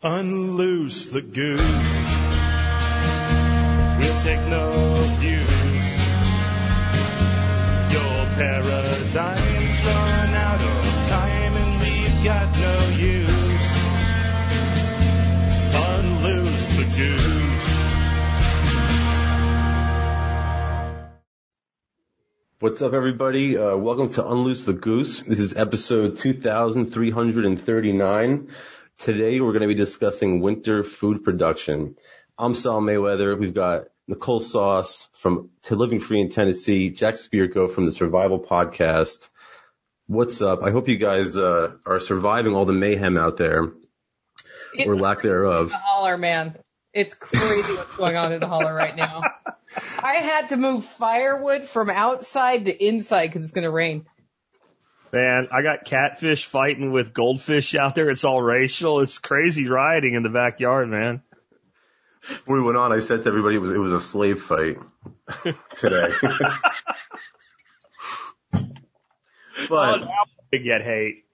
Unloose the goose. We'll take no views. Your paradigm's run out of time and we've got no use. Unloose the goose. What's up, everybody? Uh, welcome to Unloose the Goose. This is episode 2339. Today, we're going to be discussing winter food production. I'm Sal Mayweather. We've got Nicole Sauce from To Living Free in Tennessee, Jack Spirko from the Survival Podcast. What's up? I hope you guys uh, are surviving all the mayhem out there, It's or lack thereof. the holler, man. It's crazy what's going on in the holler right now. I had to move firewood from outside to inside because it's going to rain. Man, I got catfish fighting with goldfish out there. It's all racial. It's crazy rioting in the backyard, man. When we went on, I said to everybody it was it was a slave fight today. but I get hate.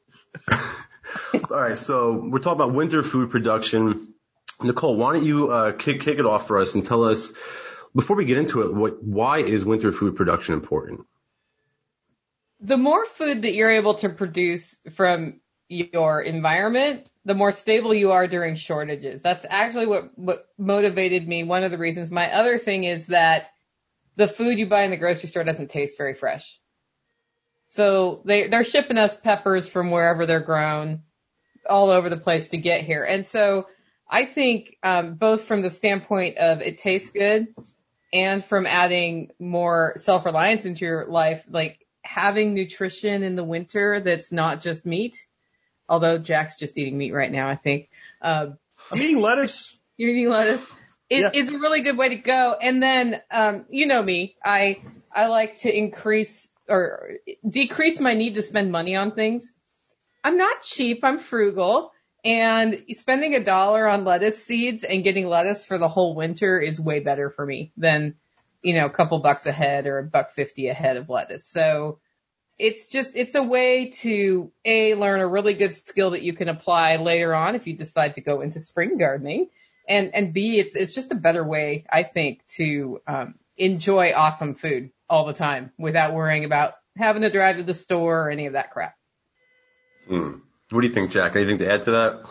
All right, so we're talking about winter food production. Nicole, why don't you uh, kick kick it off for us and tell us before we get into it, what why is winter food production important? The more food that you're able to produce from your environment, the more stable you are during shortages. That's actually what, what motivated me. One of the reasons. My other thing is that the food you buy in the grocery store doesn't taste very fresh. So they, they're shipping us peppers from wherever they're grown all over the place to get here. And so I think, um, both from the standpoint of it tastes good and from adding more self-reliance into your life, like having nutrition in the winter that's not just meat. Although Jack's just eating meat right now, I think. Uh, I'm eating lettuce. you're eating lettuce. It, Yeah. It's a really good way to go. And then, um, you know me, I, I like to increase or decrease my need to spend money on things. I'm not cheap. I'm frugal. And spending a dollar on lettuce seeds and getting lettuce for the whole winter is way better for me than, you know, a couple bucks a head or a buck fifty a head of lettuce. So it's just, it's a way to A, learn a really good skill that you can apply later on if you decide to go into spring gardening. And, and B, it's, it's just a better way, I think, to, um, enjoy awesome food all the time without worrying about having to drive to the store or any of that crap. Hmm. What do you think, Jack? Anything to add to that?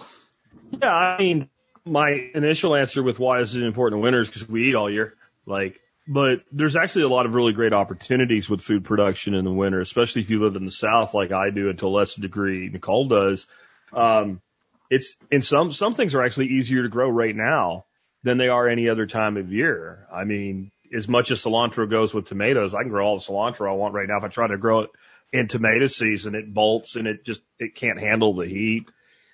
Yeah, I mean, my initial answer with why this is important in winter is because we eat all year. Like, but there's actually a lot of really great opportunities with food production in the winter, especially if you live in the South like I do and to a lesser degree Nicole does. Um, it's, and some, some things are actually easier to grow right now than they are any other time of year. I mean, as much as cilantro goes with tomatoes, I can grow all the cilantro I want right now. If I try to grow it in tomato season, it bolts and it just, it can't handle the heat.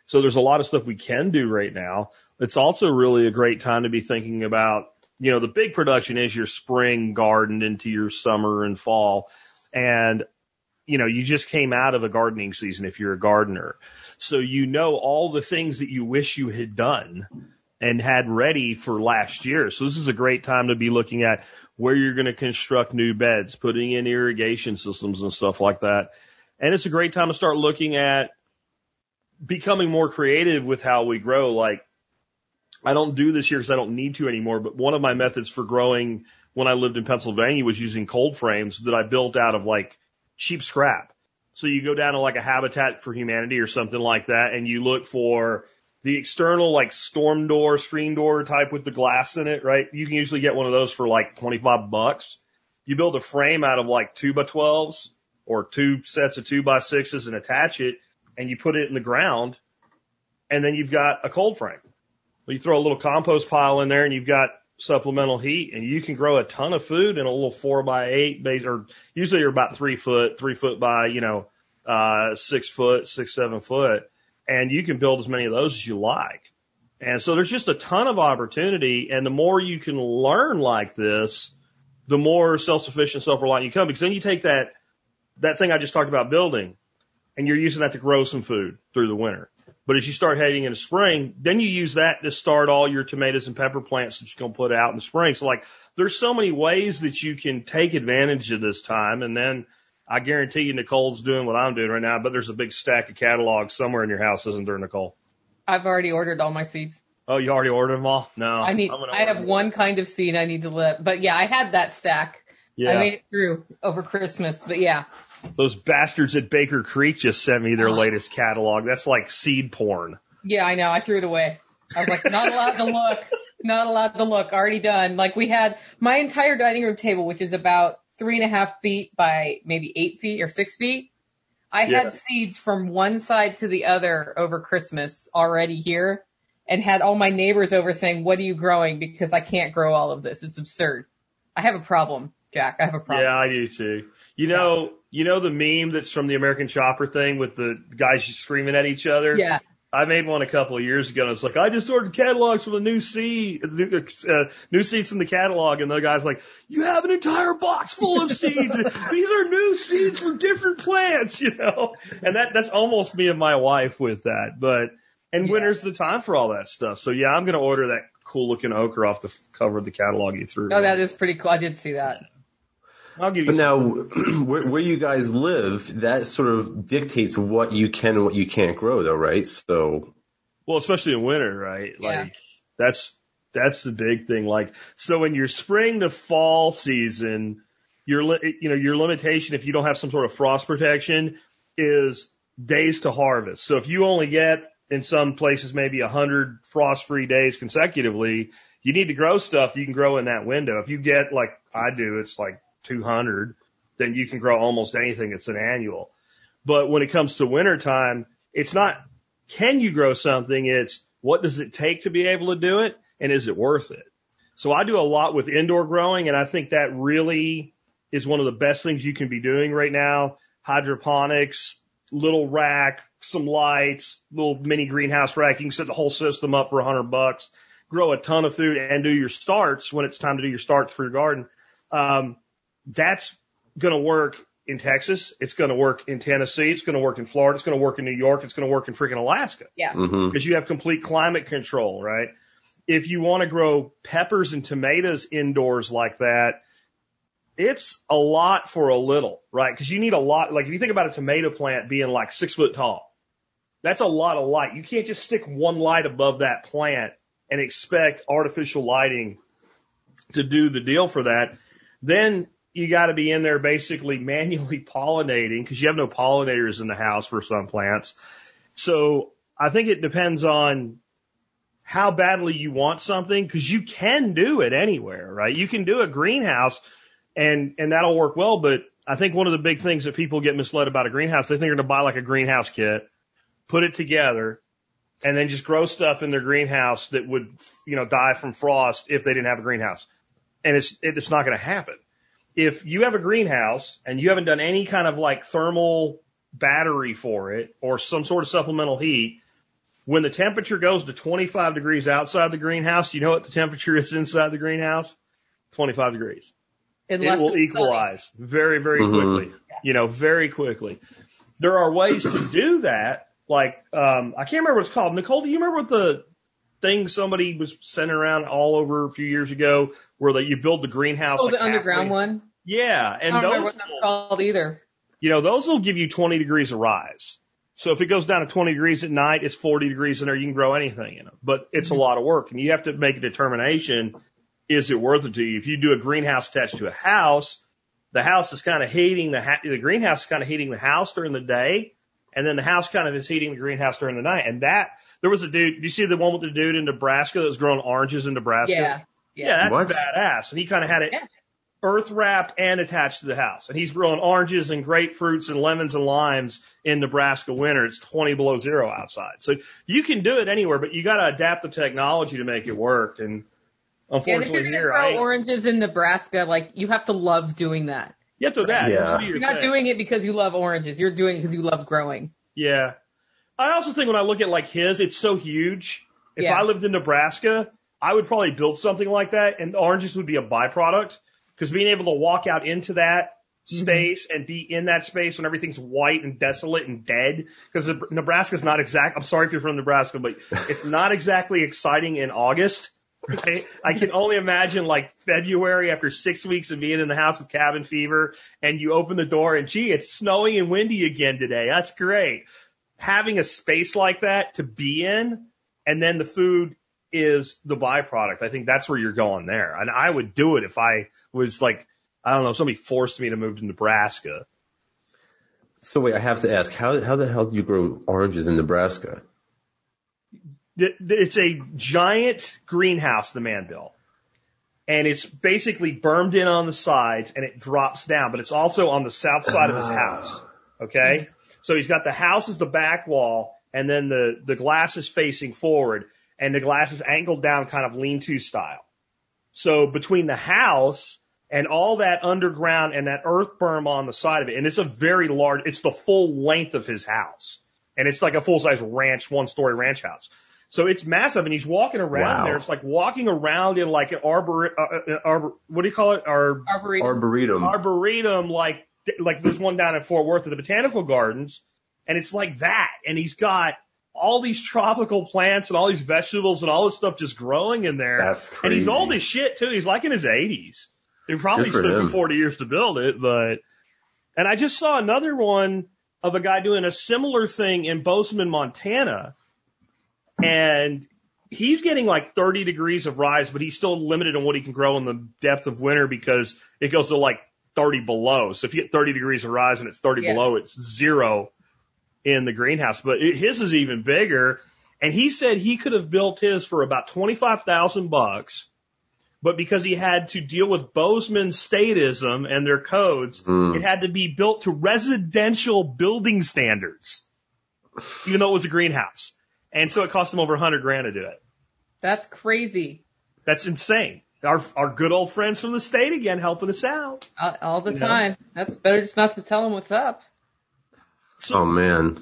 So there's a lot of stuff we can do right now. It's also really a great time to be thinking about, you know, the big production is your spring garden into your summer and fall. And, you know, you just came out of a gardening season if you're a gardener. So you know all the things that you wish you had done and had ready for last year. So this is a great time to be looking at where you're going to construct new beds, putting in irrigation systems and stuff like that. And it's a great time to start looking at becoming more creative with how we grow. Like, I don't do this here because I don't need to anymore, but one of my methods for growing when I lived in Pennsylvania was using cold frames that I built out of like cheap scrap. So you go down to like a Habitat for Humanity or something like that and you look for the external like storm door, screen door type with the glass in it, right? You can usually get one of those for like 25 bucks. You build a frame out of like two by 12s or two sets of two by sixes and attach it and you put it in the ground and then you've got a cold frame. Well, you throw a little compost pile in there and you've got supplemental heat and you can grow a ton of food in a little four by eight base or usually you're about three foot, three foot by, you know, uh, six foot, six, seven foot. And you can build as many of those as you like. And so there's just a ton of opportunity. And the more you can learn like this, the more self-sufficient, self-reliant you come because then you take that, that thing I just talked about building and you're using that to grow some food through the winter. But as you start heading into spring, then you use that to start all your tomatoes and pepper plants that you're going to put out in the spring. So like there's so many ways that you can take advantage of this time. And then I guarantee you Nicole's doing what I'm doing right now, but there's a big stack of catalogs somewhere in your house, isn't there, Nicole? I've already ordered all my seeds. Oh, you already ordered them all? No. I need. I have more. one kind of seed I need to let. But yeah, I had that stack. Yeah. I made it through over Christmas. But yeah, Those bastards at Baker Creek just sent me their uh-huh. latest catalog. That's like seed porn. yeah, I know. I threw it away. I was like, not allowed to look. Not allowed to look. Already done. Like we had my entire dining room table, which is about three and a half feet by maybe eight feet or six feet. I Yeah. had seeds from one side to the other over Christmas already here and had all my neighbors over saying, what are you growing? Because I can't grow all of this. It's absurd. I have a problem, Jack. I have a problem. Yeah, I do too. You know, you know the meme that's from the American Chopper thing with the guys screaming at each other. Yeah. I made one a couple of years ago, and it's like I just ordered catalogs from the new seed, new, uh, new seeds from the catalog, and the guy's like, "You have an entire box full of seeds. These are new seeds from different plants, you know." And that that's almost me and my wife with that. But and Yeah. winter's the time for all that stuff. So yeah, I'm gonna order that cool looking okra off the cover of the catalog you threw. Oh, that is pretty cool. I did see that. I'll give you. But now, where, where you guys live, that sort of dictates what you can and what you can't grow, though, right? So, Well, especially in winter, right? Yeah. Like that's that's the big thing. Like so, in your spring to fall season, your li- you know your limitation if you don't have some sort of frost protection is days to harvest. So if you only get in some places maybe a hundred frost free days consecutively, you need to grow stuff you can grow in that window. If you get like I do, it's like 200, then you can grow almost anything. It's an annual. But when it comes to winter time, it's not can you grow something? It's what does it take to be able to do it? And is it worth it? So I do a lot with indoor growing and I think that really is one of the best things you can be doing right now. Hydroponics, little rack, some lights, little mini greenhouse rack. You can set the whole system up for a hundred bucks, grow a ton of food and do your starts when it's time to do your starts for your garden. Um, that's going to work in Texas. It's going to work in Tennessee. It's going to work in Florida. It's going to work in New York. It's going to work in freaking Alaska Yeah. hmm because you have complete climate control, right? If you want to grow peppers and tomatoes indoors like that, it's a lot for a little, right? Because you need a lot. Like if you think about a tomato plant being like six foot tall, that's a lot of light. You can't just stick one light above that plant and expect artificial lighting to do the deal for that. Then you got to be in there basically manually pollinating because you have no pollinators in the house for some plants. So I think it depends on how badly you want something because you can do it anywhere, right? You can do a greenhouse and, and that'll work well. But I think one of the big things that people get misled about a greenhouse, they think they're going to buy like a greenhouse kit, put it together and then just grow stuff in their greenhouse that would, you know, die from frost if they didn't have a greenhouse. And it's, it's not going to happen. If you have a greenhouse and you haven't done any kind of like thermal battery for it or some sort of supplemental heat, when the temperature goes to 25 degrees outside the greenhouse, you know what the temperature is inside the greenhouse? 25 degrees. Unless it will it's sunny. equalize very, very Mhm. quickly. You know, very quickly. There are ways to do that. Like, um, I can't remember what it's called. Nicole, do you remember what the thing somebody was sending around all over a few years ago where that you build the greenhouse? Oh, like the underground halfway- one. Yeah. I And don't remember those what that's will- called either. you know, those will give you 20 degrees of rise. So if it goes down to 20 degrees at night, it's 40 degrees in there. You can grow anything in them, but it's a mm-hmm. lot of work and you have to make a determination. Is it worth it to you? If you do a greenhouse attached to a house, the house is kind of heating the, ha- the greenhouse is kind of heating the house during the day. And then the house kind of is heating the greenhouse during the night. And that, there was a dude, do you see the one with the dude in Nebraska that was growing oranges in Nebraska? Yeah. Yeah, that's What? badass. And he kind of had it Yeah. Earth wrapped and attached to the house. And he's growing oranges and grapefruits and lemons and limes in Nebraska winter. It's 20 below zero outside. So you can do it anywhere, but you got to adapt the technology to make it work. And unfortunately, Yeah, and if you're gonna here, grow I, oranges in Nebraska, like you have to love doing that. You have to adapt. Yeah. You're not doing it because you love oranges. You're doing it because you love growing. Yeah. I also think when I look at like his, it's so huge. If Yeah. I lived in Nebraska, I would probably build something like that and oranges would be a byproduct because being able to walk out into that mm-hmm. space and be in that space when everything's white and desolate and dead because Nebraska's not exact. I'm sorry if you're from Nebraska, but it's not exactly exciting in August. Okay. I can only imagine like February after six weeks of being in the house with cabin fever and you open the door and gee, it's snowing and windy again today. That's great. Having a space like that to be in and then the food is the byproduct. I think that's where you're going there. And I would do it if I was like, I don't know, somebody forced me to move to Nebraska. So wait, I have to ask, how how the hell do you grow oranges in Nebraska? It's a giant greenhouse, the man built, And it's basically bermed in on the sides and it drops down, but it's also on the south side of his ah. house. Okay? So he's got the house as the back wall and then the, the glass is facing forward and the glass is angled down kind of lean-to style. So between the house and all that underground and that earth berm on the side of it, and it's a very large, it's the full length of his house. And it's like a full-size ranch, one-story ranch house. So it's massive, and he's walking around Wow. there. It's like walking around in like an arbor, uh, uh, arbor what do you call it? Ar- Arboretum. Arboretum. arboretum, like like there's one down in Fort Worth at the botanical gardens, and it's like that. And he's got all these tropical plants and all these vegetables and all this stuff just growing in there. That's crazy. And he's crazy. old as shit too. He's like in his 80s. It probably Good took him him. 40 years to build it, but. And I just saw another one of a guy doing a similar thing in Bozeman, Montana, and he's getting like 30 degrees of rise, but he's still limited on what he can grow in the depth of winter because it goes to like 30 below. So if you get 30 degrees of rise and it's 30 Yeah. below, it's zero in the greenhouse. But it, his is even bigger. And he said he could have built his for about 25,000 bucks. But because he had to deal with Bozeman statism and their codes, Mm. it had to be built to residential building standards, even though it was a greenhouse. And so it cost him over a hundred grand to do it. That's crazy. That's insane. Our, our good old friends from the state again helping us out. All, all the You know? time. That's better just not to tell them what's up. Oh man.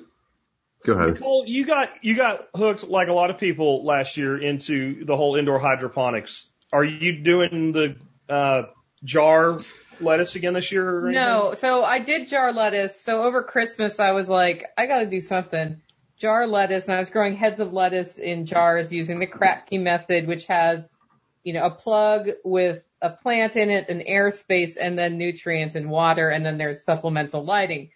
Go ahead. Nicole, you got, you got hooked like a lot of people last year into the whole indoor hydroponics. Are you doing the, uh, jar lettuce again this year or? No, so I did jar lettuce. So over Christmas, I was like, I got to do something. Jar lettuce, and I was growing heads of lettuce in jars using the Kratky method, which has, you know, a plug with a plant in it, an airspace, and then nutrients and water, and then there's supplemental lighting.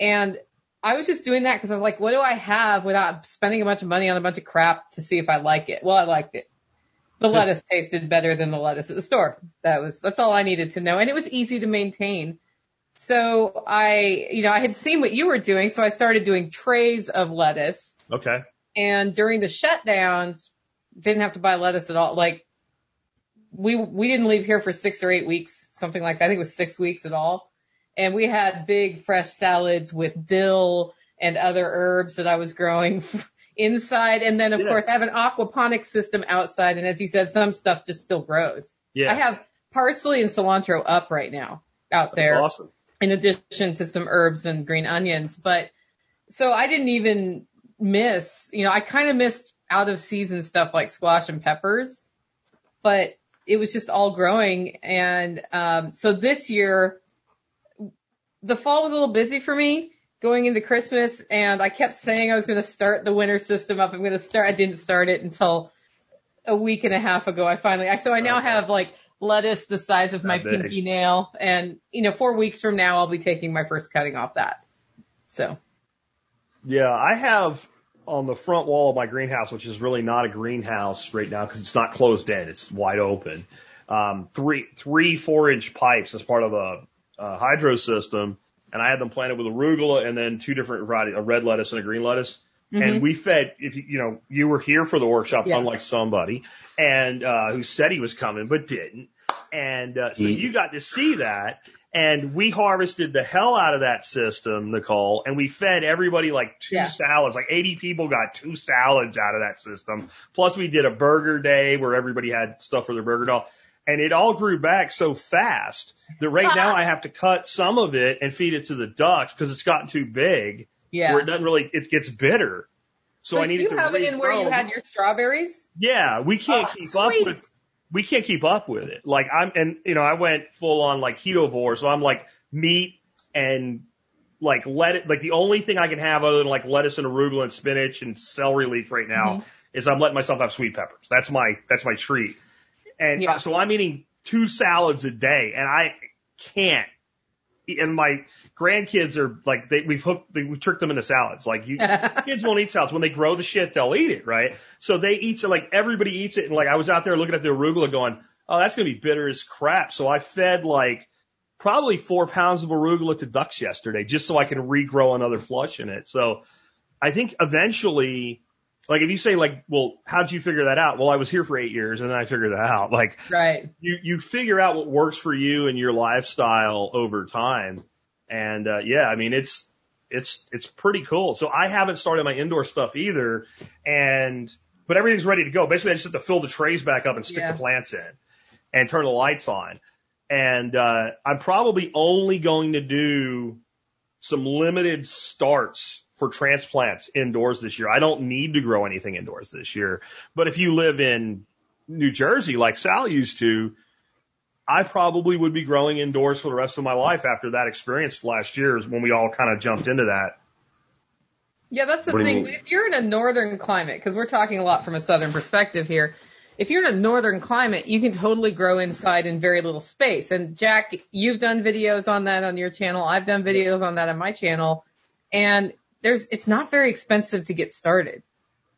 And I was just doing that because I was like, what do I have without spending a bunch of money on a bunch of crap to see if I like it? Well, I liked it. The lettuce tasted better than the lettuce at the store. That was, that's all I needed to know. And it was easy to maintain. So I, you know, I had seen what you were doing, so I started doing trays of lettuce. Okay. And during the shutdowns, didn't have to buy lettuce at all. Like we we didn't leave here for six or eight weeks, something like that. I think it was six weeks at all. And we had big fresh salads with dill and other herbs that I was growing inside. And then of Yeah. course I have an aquaponics system outside. And as you said, some stuff just still grows. Yeah. I have parsley and cilantro up right now out That's there awesome. in addition to some herbs and green onions. But so I didn't even miss, you know, I kind of missed out of season stuff like squash and peppers, but it was just all growing. And, um, so this year, the fall was a little busy for me going into Christmas and I kept saying I was going to start the winter system up. I'm going to start. I didn't start it until a week and a half ago. I finally, I, so I now Okay. have like lettuce the size of my big. pinky nail. And, you know, four weeks from now, I'll be taking my first cutting off that. So Yeah, I have on the front wall of my greenhouse, which is really not a greenhouse right now because it's not closed in; it's wide open. Um, three, three four-inch pipes as part of a, a hydro system, and I had them planted with arugula and then two different varieties, a red lettuce and a green lettuce. And we fed, if you, you know, you were here for the workshop, Yeah. unlike somebody, and uh, who said he was coming but didn't. And uh, so He- you got to see that. And we harvested the hell out of that system, Nicole, and we fed everybody like two Yeah. salads. Like 80 people got two salads out of that system. Plus we did a burger day where everybody had stuff for their burger doll. And it all grew back so fast that right now I have to cut some of it and feed it to the ducks because it's gotten too big yeah. where it doesn't really, it gets bitter. So, I needed you to have it in where you had your strawberries? Yeah, we can't Oh, keep sweet. up with we can't keep up with it. Like I'm and you know, I went full on like ketovore, so I'm like meat and like let it like the only thing I can have other than like lettuce and arugula and spinach and celery leaf right now Mm-hmm. is I'm letting myself have sweet peppers. That's my that's my treat. And Yeah. uh, so I'm eating two salads a day and I can't and my grandkids are like, they, we've hooked, they, we've tricked them into salads. Like you, kids won't eat salads. When they grow the shit, they'll eat it, right? So they eat, it, like everybody eats it. And like I was out there looking at the arugula going, oh, that's going to be bitter as crap. So I fed like probably four pounds of arugula to ducks yesterday just so I can regrow another flush in it. So I think eventually, like if you say like, well, how'd you figure that out? Well, I was here for eight years and then I figured that out. Like Right. you, you figure out what works for you and your lifestyle over time. And, uh, yeah, I mean, it's, it's, it's pretty cool. So I haven't started my indoor stuff either. And, but everything's ready to go. Basically, I just have to fill the trays back up and stick Yeah. the plants in and turn the lights on. And, uh, I'm probably only going to do some limited starts for transplants indoors this year. I don't need to grow anything indoors this year. But if you live in New Jersey like Sal used to, I probably would be growing indoors for the rest of my life after that experience last year is when we all kind of jumped into that. Yeah, that's the What do you thing. If you're in a northern climate, because we're talking a lot from a southern perspective here, if you're in a northern climate, you can totally grow inside in very little space. And Jack, you've done videos on that on your channel. I've done videos on that on my channel. And there's, it's not very expensive to get started.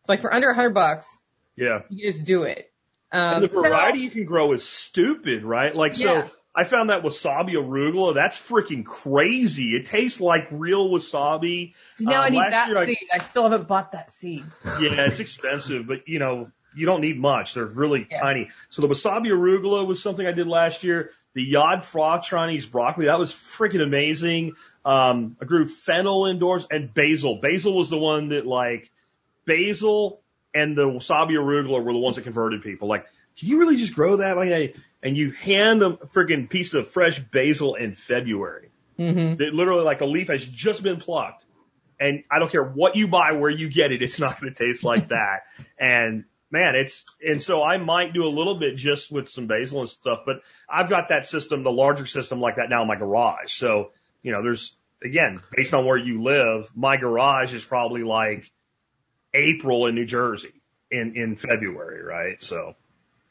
It's like for under a hundred bucks, Yeah. you just do it. Um, And the so- variety you can grow is stupid, right? Like, so I found that wasabi arugula. That's freaking crazy. It tastes like real wasabi. now I Um, need that year I- seed. I still haven't bought that seed. Yeah, it's expensive, but you know, you don't need much. They're really Yeah. tiny. So the wasabi arugula was something I did last year. The Yod Fah Chinese broccoli, that was freaking amazing. Um, I grew fennel indoors and basil. Basil was the one that like, basil and the wasabi arugula were the ones that converted people. Like, can you really just grow that? Like, I- and you hand them a freaking piece of fresh basil in February. Mm-hmm. That literally like a leaf has just been plucked. And I don't care what you buy, where you get it, it's not going to taste like that. And man, it's, and so I might do a little bit just with some basil and stuff, but I've got that system, the larger system like that now in my garage. So, you know, there's, again, based on where you live, my garage is probably like April in New Jersey in, in February, right? So.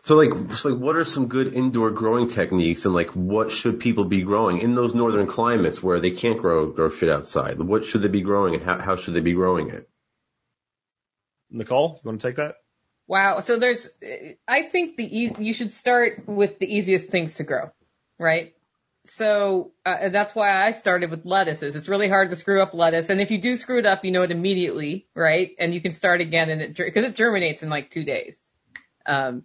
So like, so like, what are some good indoor growing techniques, and like, what should people be growing in those northern climates where they can't grow grow shit outside? What should they be growing, and how how should they be growing it? Nicole, you want to take that? Wow. So there's, I think the e- you should start with the easiest things to grow, right? So uh, that's why I started with lettuces. It's really hard to screw up lettuce, and if you do screw it up, you know it immediately, right? And you can start again, and it because it germinates in like two days. Um,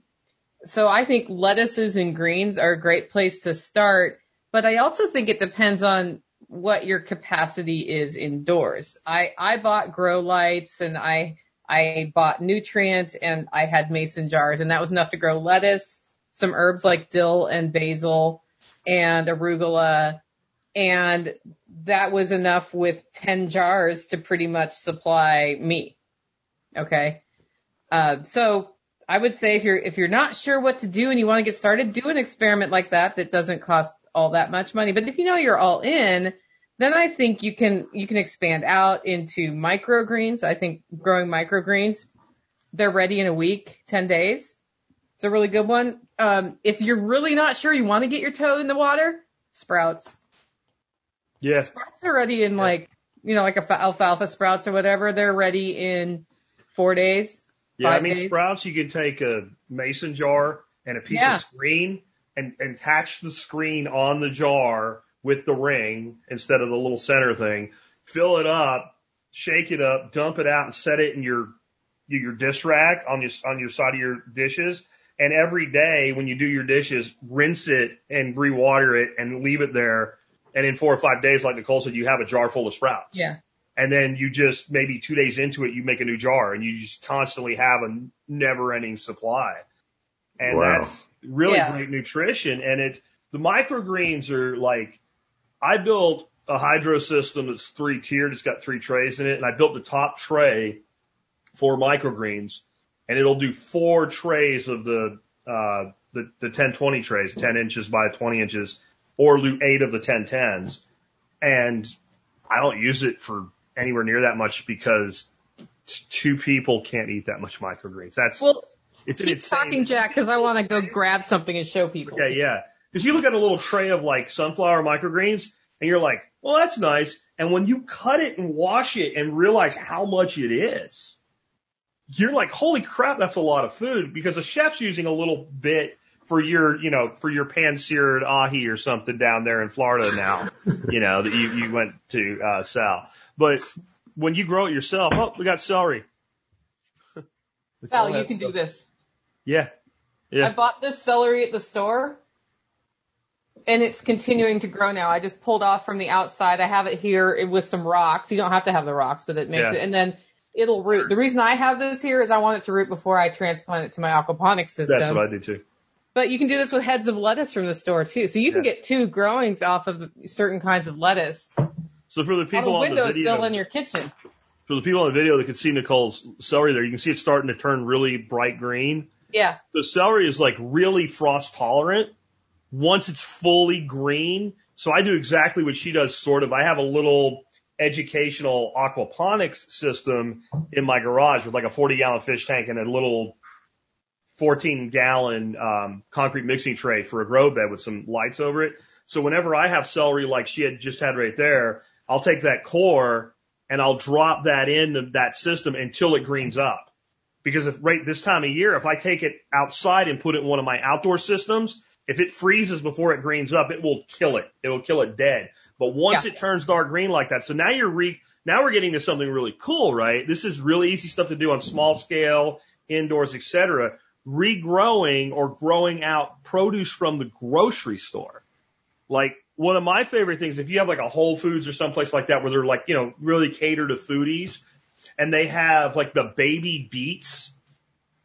so I think lettuces and greens are a great place to start, but I also think it depends on what your capacity is indoors. I I bought grow lights and I I bought nutrient and I had mason jars and that was enough to grow lettuce, some herbs like dill and basil and arugula and that was enough with 10 jars to pretty much supply me. Okay. Uh, so I would say if you're, if you're not sure what to do and you want to get started, do an experiment like that that doesn't cost all that much money. But if you know you're all in, then I think you can, you can expand out into microgreens. I think growing microgreens, they're ready in a week, 10 days. It's a really good one. Um, if you're really not sure you want to get your toe in the water, sprouts. Yeah. Sprouts are ready in like, you know, like a alfalfa sprouts or whatever. They're ready in four days. Yeah, I mean days. sprouts. You can take a mason jar and a piece Yeah. of screen and, and attach the screen on the jar with the ring instead of the little center thing. Fill it up, shake it up, dump it out, and set it in your your dish rack on your on your side of your dishes. And every day when you do your dishes, rinse it and rewater it and leave it there. And in four or five days, like Nicole said, you have a jar full of sprouts Yeah. and then you just maybe two days into it, you make a new jar and you just constantly have a never ending supply. And Wow. that's really Yeah. great nutrition. And it, the microgreens are like, I built a hydro system that's three tiered. It's got three trays in it. And I built the top tray for microgreens and it'll do four trays of the, uh, the, the 1020 trays, 10 inches by 20 inches or do eight of the 1010s. And I don't use it for anywhere near that much because t- two people can't eat that much microgreens. That's Well, it's keep insane. talking, Jack, because I want to go grab something and show people. Yeah, yeah. Because you look at a little tray of like sunflower microgreens, And you're like, well, that's nice. And when you cut it and wash it and realize how much it is, you're like, holy crap, that's a lot of food because a chef's using a little bit for your, you know, for your pan seared ahi or something down there in Florida now, you know, that you, you went to, uh, Sal. But when you grow it yourself, oh, we got celery. Sal, you can do this. Yeah. Yeah. I bought this celery at the store and it's continuing to grow now. I just pulled off from the outside. I have it here with some rocks. You don't have to have the rocks, but it makes Yeah. it, and then it'll root. The reason I have this here is I want it to root before I transplant it to my aquaponics system. That's what I do too. But you can do this with heads of lettuce from the store too. So you can Yeah. get two growings off of certain kinds of lettuce So for the people on a on the video, in your kitchen. for the people on the video that can see Nicole's celery there, you can see it's starting to turn really bright green. Yeah. The celery is like really frost tolerant once it's fully green. So I do exactly what she does, sort of. I have a little educational aquaponics system in my garage with like a 40 gallon fish tank and a little 14 gallon um, concrete mixing tray for a grow bed with some lights over it. So whenever I have celery like she had just had right there, I'll take that core and I'll drop that into that system until it greens up. Because if right this time of year, if I take it outside and put it in one of my outdoor systems, if it freezes before it greens up, it will kill it. It will kill it dead. But once Yeah. it turns dark green like that, so now you're re, now we're getting to something really cool, right? This is really easy stuff to do on small scale, indoors, etc. Regrowing or growing out produce from the grocery store. Like one of my favorite things, if you have like a Whole Foods or someplace like that where they're like, you know, really cater to foodies and they have like the baby beets,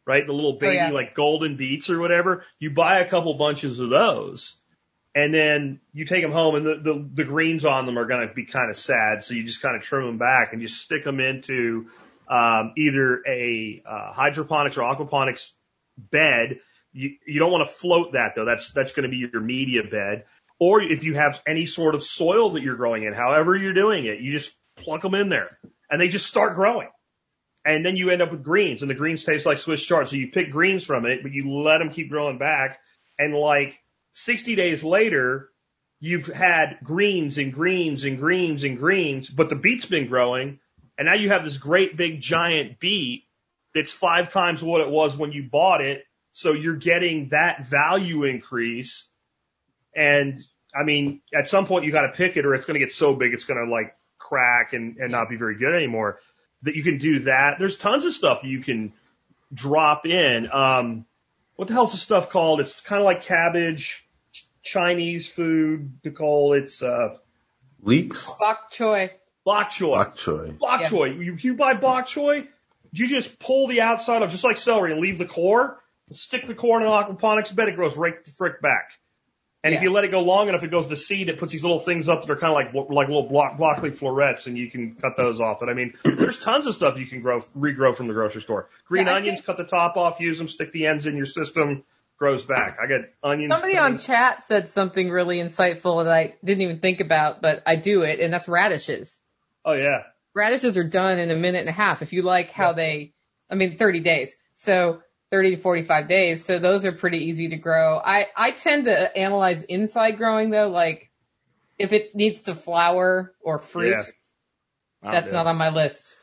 right? The little baby yeah. like golden beets or whatever. You buy a couple bunches of those and then you take them home and the, the, the greens on them are going to be kind of sad. So you just kind of trim them back and you stick them into, um, either a, uh, hydroponics or aquaponics bed. You, you don't want to float that though. That's, that's going to be your media bed. Or if you have any sort of soil that you're growing in, however you're doing it, you just plunk them in there and they just start growing. And then you end up with greens and the greens taste like Swiss chard. So you pick greens from it, but you let them keep growing back. And like 60 days later, you've had greens and greens and greens and greens, but the beet's been growing. And now you have this great big giant beet that's five times what it was when you bought it. So you're getting that value increase. And I mean, at some point you got to pick it or it's going to get so big it's going to like crack and, and not be very good anymore. That you can do that. There's tons of stuff you can drop in. Um, what the hell's the stuff called? It's kind of like cabbage, Ch- Chinese food, to Nicole. It's uh, Leeks? Bok choy. bok choy. Bok choy. Bok Yeah. choy. You, you buy bok choy, you just pull the outside of just like celery and leave the core. Stick the core in an aquaponics bed, it grows right the frick back. And if you let it go long enough, it goes to seed. It puts these little things up that are kind of like like little block, broccoli florets, and you can cut those off. And I mean, there's tons of stuff you can grow regrow from the grocery store. Green Yeah, onions, think- cut the top off, use them, stick the ends in your system, grows back. I got onions. Somebody on chat said something really insightful that I didn't even think about, but I do it, and that's radishes. Oh yeah, Radishes are done in a minute and a half if you like how they, I mean, 30 days. So 30 to 45 days. So those are pretty easy to grow. I, I tend to analyze inside growing though, like if it needs to flower or fruit, Yeah. that's not on my list.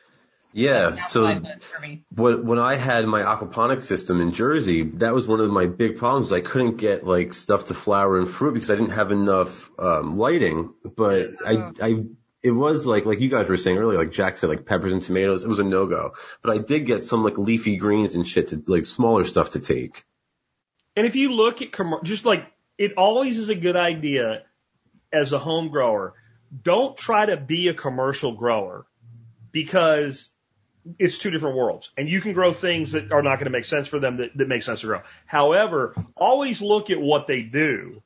Yeah, Outside so list for me. when when I had my aquaponics system in Jersey, that was one of my big problems. I couldn't get like stuff to flower and fruit because I didn't have enough um, lighting. But I, I, it was like like you guys were saying earlier, like Jack said, like peppers and tomatoes. It was a no go. But I did get some like leafy greens and shit to like smaller stuff to take. And if you look at commer- just like it always is a good idea as a home grower, don't try to be a commercial grower because it's two different worlds and you can grow things that are not going to make sense for them that, that make sense to grow. However, always look at what they do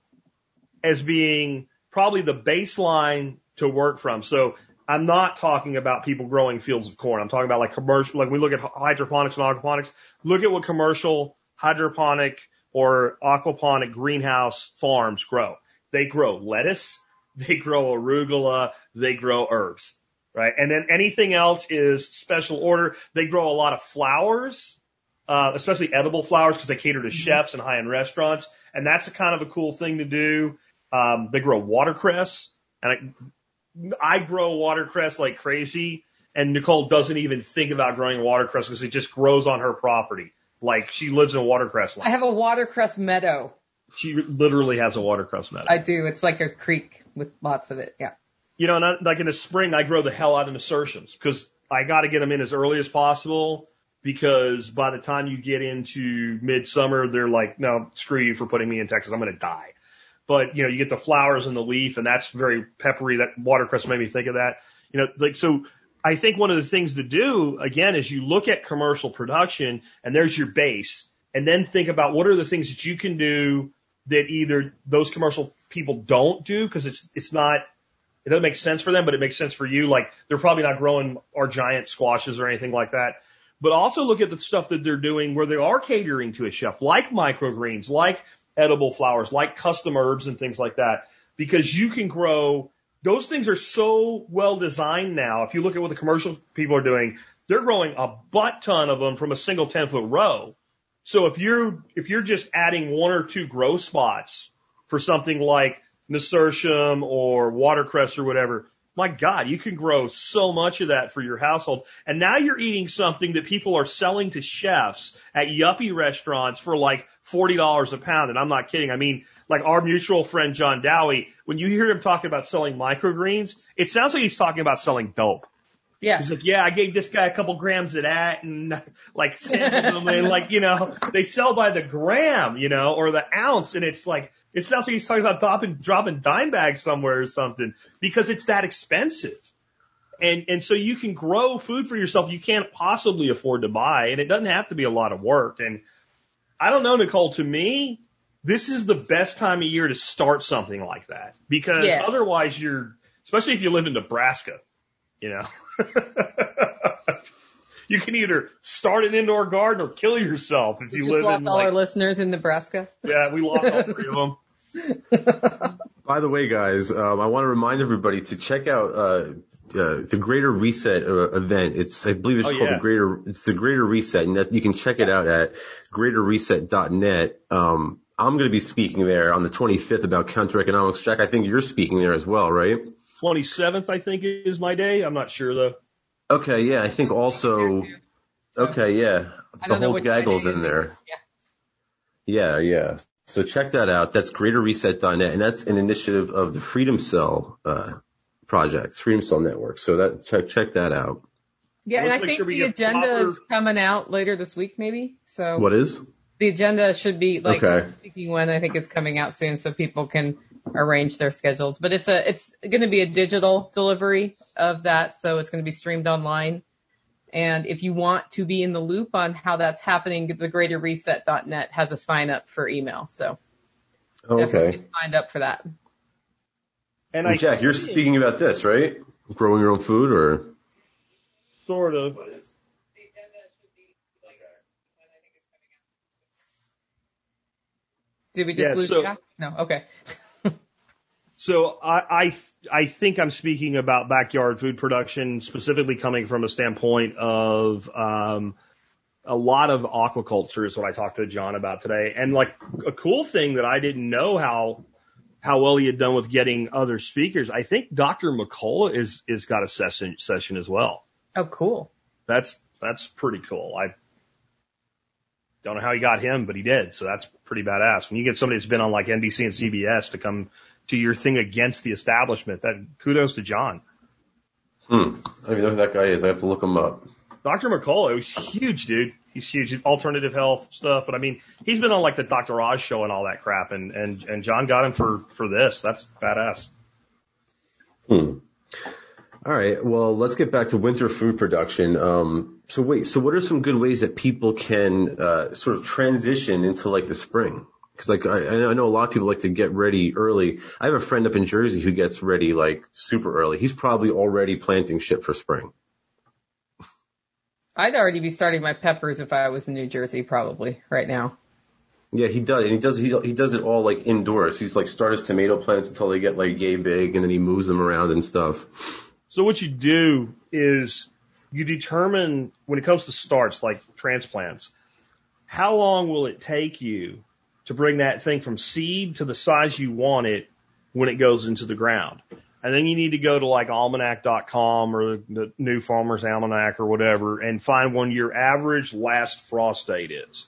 as being probably the baseline to work from. So I'm not talking about people growing fields of corn. I'm talking about like commercial, like we look at hydroponics and aquaponics. Look at what commercial hydroponic or aquaponic greenhouse farms grow. They grow lettuce, they grow arugula, they grow herbs, right? And then anything else is special order. They grow a lot of flowers, uh, especially edible flowers because they cater to chefs and high-end restaurants. And that's a kind of a cool thing to do. Um, they grow watercress and I, grow watercress like crazy, and Nicole doesn't even think about growing watercress because it just grows on her property. Like she lives in a watercress land. I have a watercress meadow. She literally has a watercress meadow. I do. It's like a creek with lots of it. Yeah. you know, and I, like in the spring, I grow the hell out of nasturtiums because I got to get them in as early as possible because by the time you get into midsummer, they're like, no, screw you for putting me in Texas. I'm going to die. But, you know, you get the flowers and the leaf and that's very peppery. That watercress made me think of that. You know, like, so I think one of the things to do again is you look at commercial production and there's your base and then think about what are the things that you can do that either those commercial people don't do because it's, it's not, it doesn't make sense for them, but it makes sense for you. Like they're probably not growing our giant squashes or anything like that. But also look at the stuff that they're doing where they are catering to a chef, like microgreens, like edible flowers, like custom herbs and things like that. Because you can grow, those things are so well designed now. If you look at what the commercial people are doing, they're growing a butt ton of them from a single 10 foot row. So if you're, if you're just adding one or two grow spots for something like nasturtium or watercress or whatever, my God, you can grow so much of that for your household. And now you're eating something that people are selling to chefs at yuppie restaurants for like $40 a pound. And I'm not kidding. I mean, like our mutual friend John Dowie, when you hear him talking about selling microgreens, it sounds like he's talking about selling dope. Yeah. He's like, yeah, I gave this guy a couple grams of that and like them and like, you know, they sell by the gram, you know, or the ounce. And it's like, it sounds like he's talking about dropping, dropping dime bags somewhere or something because it's that expensive. And, and so you can grow food for yourself you can't possibly afford to buy. And it doesn't have to be a lot of work. And I don't know, Nicole, to me, this is the best time of year to start something like that because Yeah. otherwise you're, especially if you live in Nebraska, you know, you can either start an indoor garden or kill yourself if We you just live lost in all our listeners in Nebraska. yeah, we lost all three of them. By the way, guys, um, I want to remind everybody to check out uh, uh, the Greater Reset uh, event. It's I believe it's Oh, called yeah. the Greater. It's the Greater Reset, and that you can check it out at greaterreset.net. Um, I'm going to be speaking there on the 25th about counter economics. Jack, I think you're speaking there as well, right? 27th, I think is my day. I'm not sure though. Okay, yeah, I think also. Okay, yeah, the whole gaggle's in there. Yeah, yeah. So check that out. That's greaterreset.net, and that's an initiative of the Freedom Cell uh, projects, Freedom Cell Network. So that check check that out. Yeah, and Let's I think sure the agenda proper- is coming out later this week, maybe. So What is? the agenda should be like Okay. speaking when I think is coming out soon, so people can arrange their schedules. But it's a it's going to be a digital delivery of that, so it's going to be streamed online. And if you want to be in the loop on how that's happening, the greaterreset.net has a sign up for email. So Oh, definitely okay. get signed up for that. And And I Jack, you're speaking about this, right? Growing your own food, or sort of. Did we just Yeah, lose so- Jack? No. Okay. So I, I I think I'm speaking about backyard food production specifically coming from a standpoint of um, a lot of aquaculture is what I talked to John about today, and like a cool thing that I didn't know how how well he had done with getting other speakers. I think Dr. McCullough is is got a session session as well. Oh, cool. That's that's pretty cool. I don't know how he got him, but he did. So that's pretty badass. When you get somebody that's been on like NBC and CBS to come to your thing against the establishment, that kudos to John. hmm, I don't even know who that guy is. I have to look him up. Dr. McCullough was huge, dude. He's huge. Alternative health stuff. But I mean, he's been on like the Dr. Oz show and all that crap. And, and, and John got him for, for this. That's badass. Hmm. All right. Well, let's get back to winter food production. Um, so wait. So what are some good ways that people can uh, sort of transition into like the spring? Because like I, I know a lot of people like to get ready early. I have a friend up in Jersey who gets ready like super early. He's probably already planting shit for spring. I'd already be starting my peppers if I was in New Jersey, probably right now. Yeah, he does, and he does he, he does it all like indoors. He's like start his tomato plants until they get like yay big, and then he moves them around and stuff. So what you do is you determine when it comes to starts like transplants, how long will it take you to bring that thing from seed to the size you want it when it goes into the ground? And then you need to go to like almanac.com or the New Farmer's Almanac or whatever and find when your average last frost date is.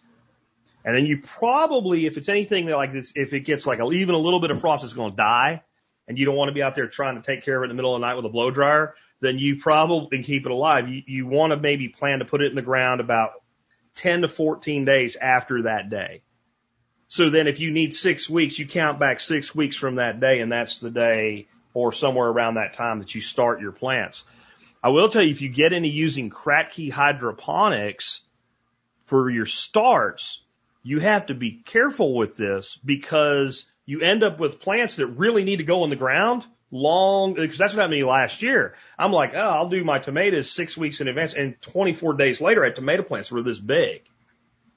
And then you probably, if it's anything that like this, if it gets like a, even a little bit of frost, it's going to die and you don't want to be out there trying to take care of it in the middle of the night with a blow dryer, then you probably can keep it alive. You, you want to maybe plan to put it in the ground about 10 to 14 days after that day. So then if you need six weeks, you count back six weeks from that day and that's the day or somewhere around that time that you start your plants. I will tell you, if you get into using Kratky hydroponics for your starts, you have to be careful with this because you end up with plants that really need to go in the ground long, because that's what happened to me last year. I'm like, oh, I'll do my tomatoes six weeks in advance, and 24 days later, I had tomato plants that were this big,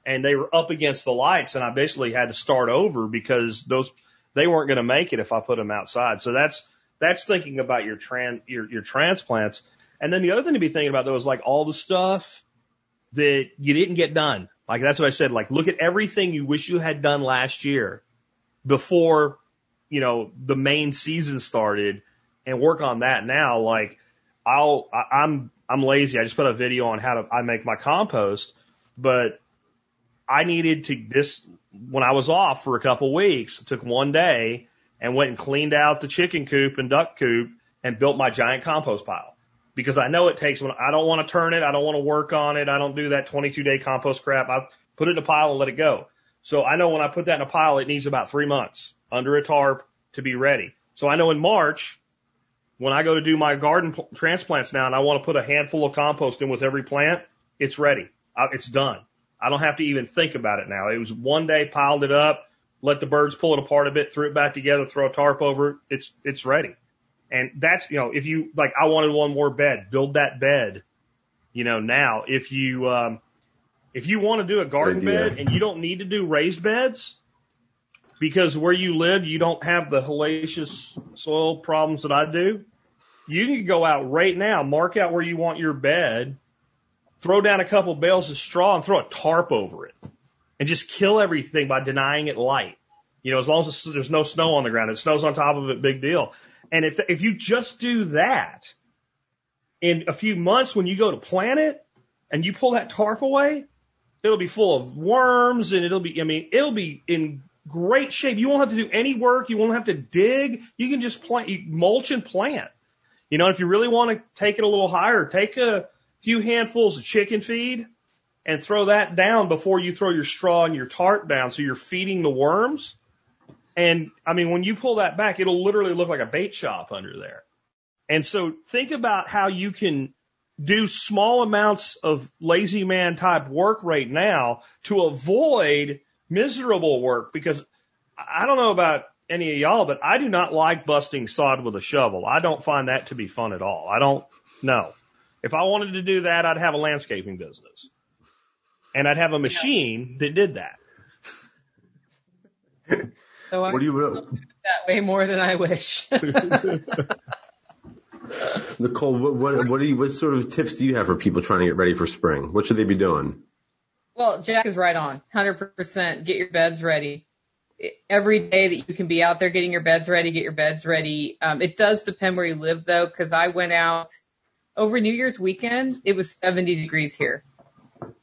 and they were up against the lights, and I basically had to start over because those they weren't going to make it if I put them outside. So that's that's thinking about your tran your your transplants, and then the other thing to be thinking about though is like all the stuff that you didn't get done. Like that's what I said. Like look at everything you wish you had done last year before, you know, the main season started and work on that now. Like I'll, I, I'm, I'm lazy. I just put a video on how to, I make my compost, but I needed to this when I was off for a couple weeks, took one day and went and cleaned out the chicken coop and duck coop and built my giant compost pile because I know it takes when I don't want to turn it. I don't want to work on it. I don't do that 22 day compost crap. I put it in a pile and let it go. So I know when I put that in a pile, it needs about three months under a tarp to be ready. So I know in March, when I go to do my garden transplants now and I want to put a handful of compost in with every plant, it's ready. It's done. I don't have to even think about it now. It was one day, piled it up, let the birds pull it apart a bit, threw it back together, throw a tarp over it. It's, it's ready. And that's, you know, if you, like, I wanted one more bed, build that bed, you know, now. If you, um, if you want to do a garden bed and you don't need to do raised beds, because where you live, you don't have the hellacious soil problems that I do, you can go out right now, mark out where you want your bed, throw down a couple bales of straw and throw a tarp over it and just kill everything by denying it light. You know, as long as there's no snow on the ground, it snows on top of it, big deal. And if, if you just do that in a few months when you go to plant it and you pull that tarp away, It'll be full of worms and it'll be, I mean, it'll be in great shape. You won't have to do any work. You won't have to dig. You can just plant, mulch and plant. You know, if you really want to take it a little higher, take a few handfuls of chicken feed and throw that down before you throw your straw and your tarp down. So you're feeding the worms. And I mean, when you pull that back, it'll literally look like a bait shop under there. And so think about how you can do small amounts of lazy man type work right now to avoid miserable work because I don't know about any of y'all, but I do not like busting sod with a shovel. I don't find that to be fun at all. I don't know. If I wanted to do that, I'd have a landscaping business and I'd have a machine that did that. So I'm What do you that way more than I wish. Nicole, what, what, what, do you, what sort of tips do you have for people trying to get ready for spring? What should they be doing? well, Jack is right on. 100% get your beds ready. Every day that you can be out there getting your beds ready, get your beds ready. Um, it does depend where you live though, cause I went out over New Year's weekend. It was 70 degrees here.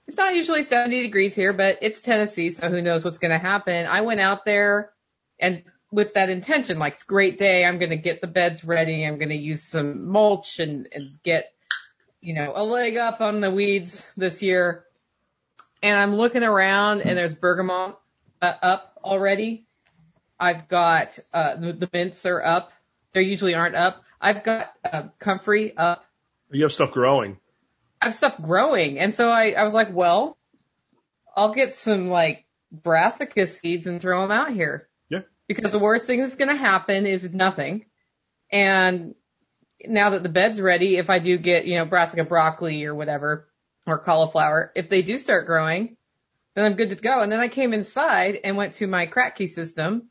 It's not usually 70 degrees here, but it's Tennessee, so who knows what's going to happen. I went out there and with that intention, like it's a great day. I'm going to get the beds ready. I'm going to use some mulch and, and get, you know, a leg up on the weeds this year. And I'm looking around and there's bergamot uh, up already. I've got, uh, the, the mints are up. They usually aren't up. I've got, uh, comfrey up. You have stuff growing. I have stuff growing. And so I, I was like, well, I'll get some like brassica seeds and throw them out here. Yeah. Because the worst thing that's going to happen is nothing. And now that the bed's ready, if I do get, you know, brassica broccoli or whatever, or cauliflower, if they do start growing, then I'm good to go. And then I came inside and went to my Kratky system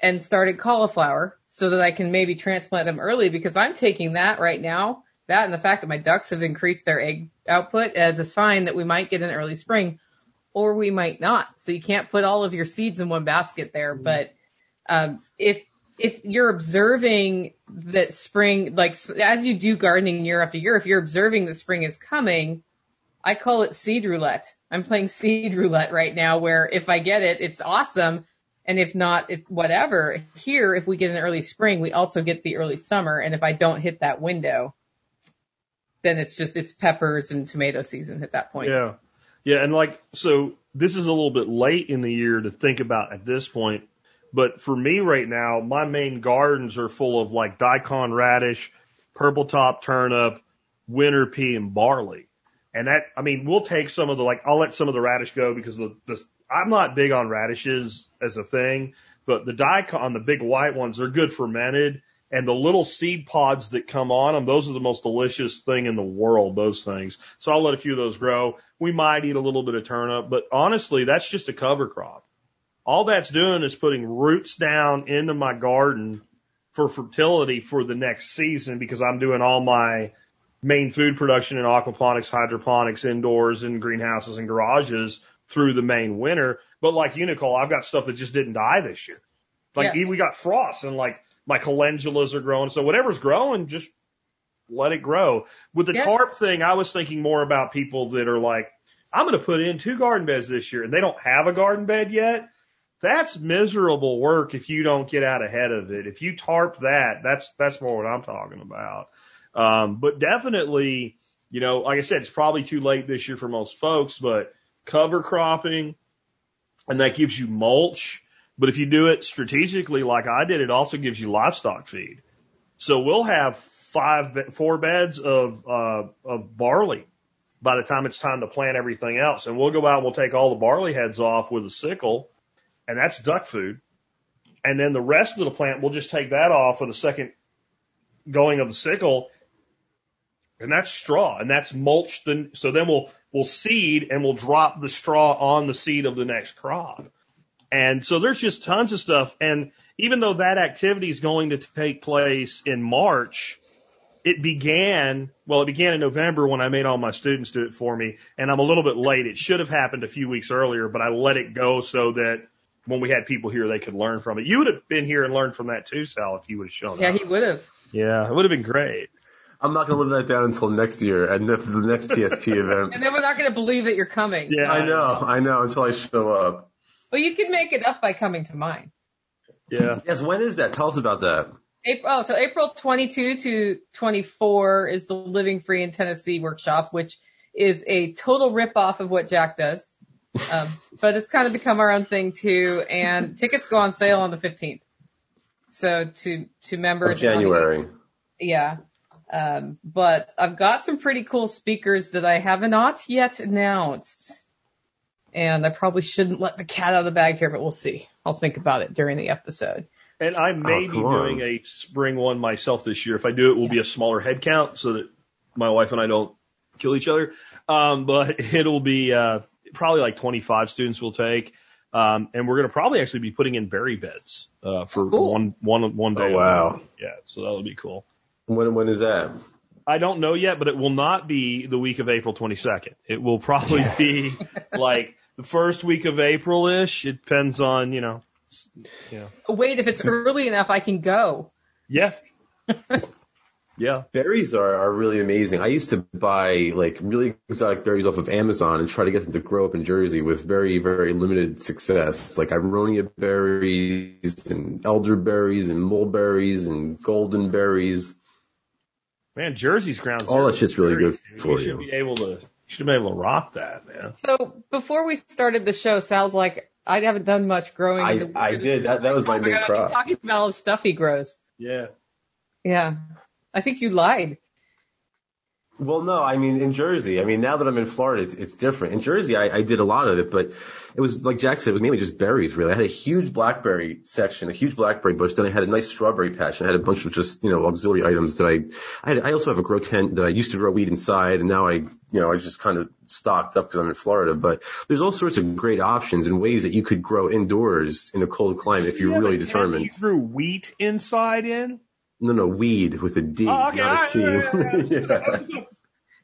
and started cauliflower so that I can maybe transplant them early because I'm taking that right now, that and the fact that my ducks have increased their egg output as a sign that we might get an early spring or we might not. So you can't put all of your seeds in one basket there, but um, if if you're observing that spring, like as you do gardening year after year, if you're observing that spring is coming, I call it seed roulette. I'm playing seed roulette right now where if I get it, it's awesome. And if not, it, whatever. Here, if we get an early spring, we also get the early summer. And if I don't hit that window, then it's just, it's peppers and tomato season at that point. Yeah. Yeah. And like, so this is a little bit late in the year to think about at this point. But for me right now, my main gardens are full of like daikon radish, purple top turnip, winter pea, and barley. And that, I mean, we'll take some of the, like, I'll let some of the radish go because the, the, I'm not big on radishes as a thing, but the daikon, the big white ones, they're good fermented. And the little seed pods that come on them, those are the most delicious thing in the world, those things. So I'll let a few of those grow. We might eat a little bit of turnip, but honestly, that's just a cover crop. All that's doing is putting roots down into my garden for fertility for the next season because I'm doing all my main food production in aquaponics, hydroponics, indoors and greenhouses and garages through the main winter. But like you, Nicole, I've got stuff that just didn't die this year. Like Yeah. we got frost and like my calendulas are growing. So whatever's growing, just let it grow. With the Yeah. tarp thing, I was thinking more about people that are like, I'm going to put in two garden beds this year and they don't have a garden bed yet. That's miserable work if you don't get out ahead of it. If you tarp that, that's, that's more what I'm talking about. Um, but definitely, you know, like I said, it's probably too late this year for most folks, but cover cropping and that gives you mulch. But if you do it strategically, like I did, it also gives you livestock feed. So we'll have five, four beds of, uh, of barley by the time it's time to plant everything else. And we'll go out and we'll take all the barley heads off with a sickle and that's duck food. And then the rest of the plant, we'll just take that off with a second going of the sickle and that's straw and that's mulched. And so then we'll, we'll seed and we'll drop the straw on the seed of the next crop. And so there's just tons of stuff. And even though that activity is going to take place in March, it began, well, it began in November when I made all my students do it for me. And I'm a little bit late. It should have happened a few weeks earlier, but I let it go so that when we had people here, they could learn from it. You would have been here and learned from that too, Sal, if you would have shown Yeah, up. Yeah, he would have. Yeah, it would have been great. I'm not going to live that down until next year and the, the next TSP event. And then we're not going to believe that you're coming. Yeah. I know, I know, until I show up. Well, you can make it up by coming to mine. Yeah. Yes, when is that? Tell us about that. April, oh, so April 22 to 24 is the Living Free in Tennessee workshop, which is a total ripoff of what Jack does. Um, but it's kind of become our own thing too, and tickets go on sale on the 15th. So to, to members. Of January. Yeah. Um, but I've got some pretty cool speakers that I have not yet announced. And I probably shouldn't let the cat out of the bag here, but we'll see. I'll think about it during the episode. And I may Oh, be come on. doing a spring one myself this year. If I do, it will be a smaller head count so that my wife and I don't kill each other. Um, but it'll be, uh, probably like 25 students will take. Um, and we're going to probably actually be putting in berry beds, uh, for Cool. one, one, one day. Oh, wow. Yeah. So that'll be cool. When, when is that? I don't know yet, but it will not be the week of April 22nd. It will probably be like the first week of April-ish. It depends on, you know, s- you know, Wait, if it's early enough, I can go. yeah. yeah. Berries are, are really amazing. I used to buy like really exotic berries off of Amazon and try to get them to grow up in Jersey with very, very limited success. Like Aronia berries and elderberries and mulberries and golden berries. Man, Jersey's ground All zero that shit's really berries, good dude. for you. you. Should be able to, you should be able to rock that, man. So before we started the show, Sal's like, I haven't done much growing. I, I did. That, that was my Oh my main God, He's crop. talking about all the stuff he grows. Yeah. Yeah. I think you lied. Well, no, I mean in Jersey. I mean now that I'm in Florida, it's, it's different. In Jersey, I, I did a lot of it, but it was like Jack said, it was mainly just berries. Really, I had a huge blackberry section, a huge blackberry bush. Then I had a nice strawberry patch, and I had a bunch of just you know auxiliary items that I. I, had, I also have a grow tent that I used to grow weed inside, and now I you know I just kind of stocked up because I'm in Florida. But there's all sorts of great options and ways that you could grow indoors in a cold climate if you're really determined. You threw wheat inside in? No, no, weed with a D, Oh, okay. not a T. Yeah.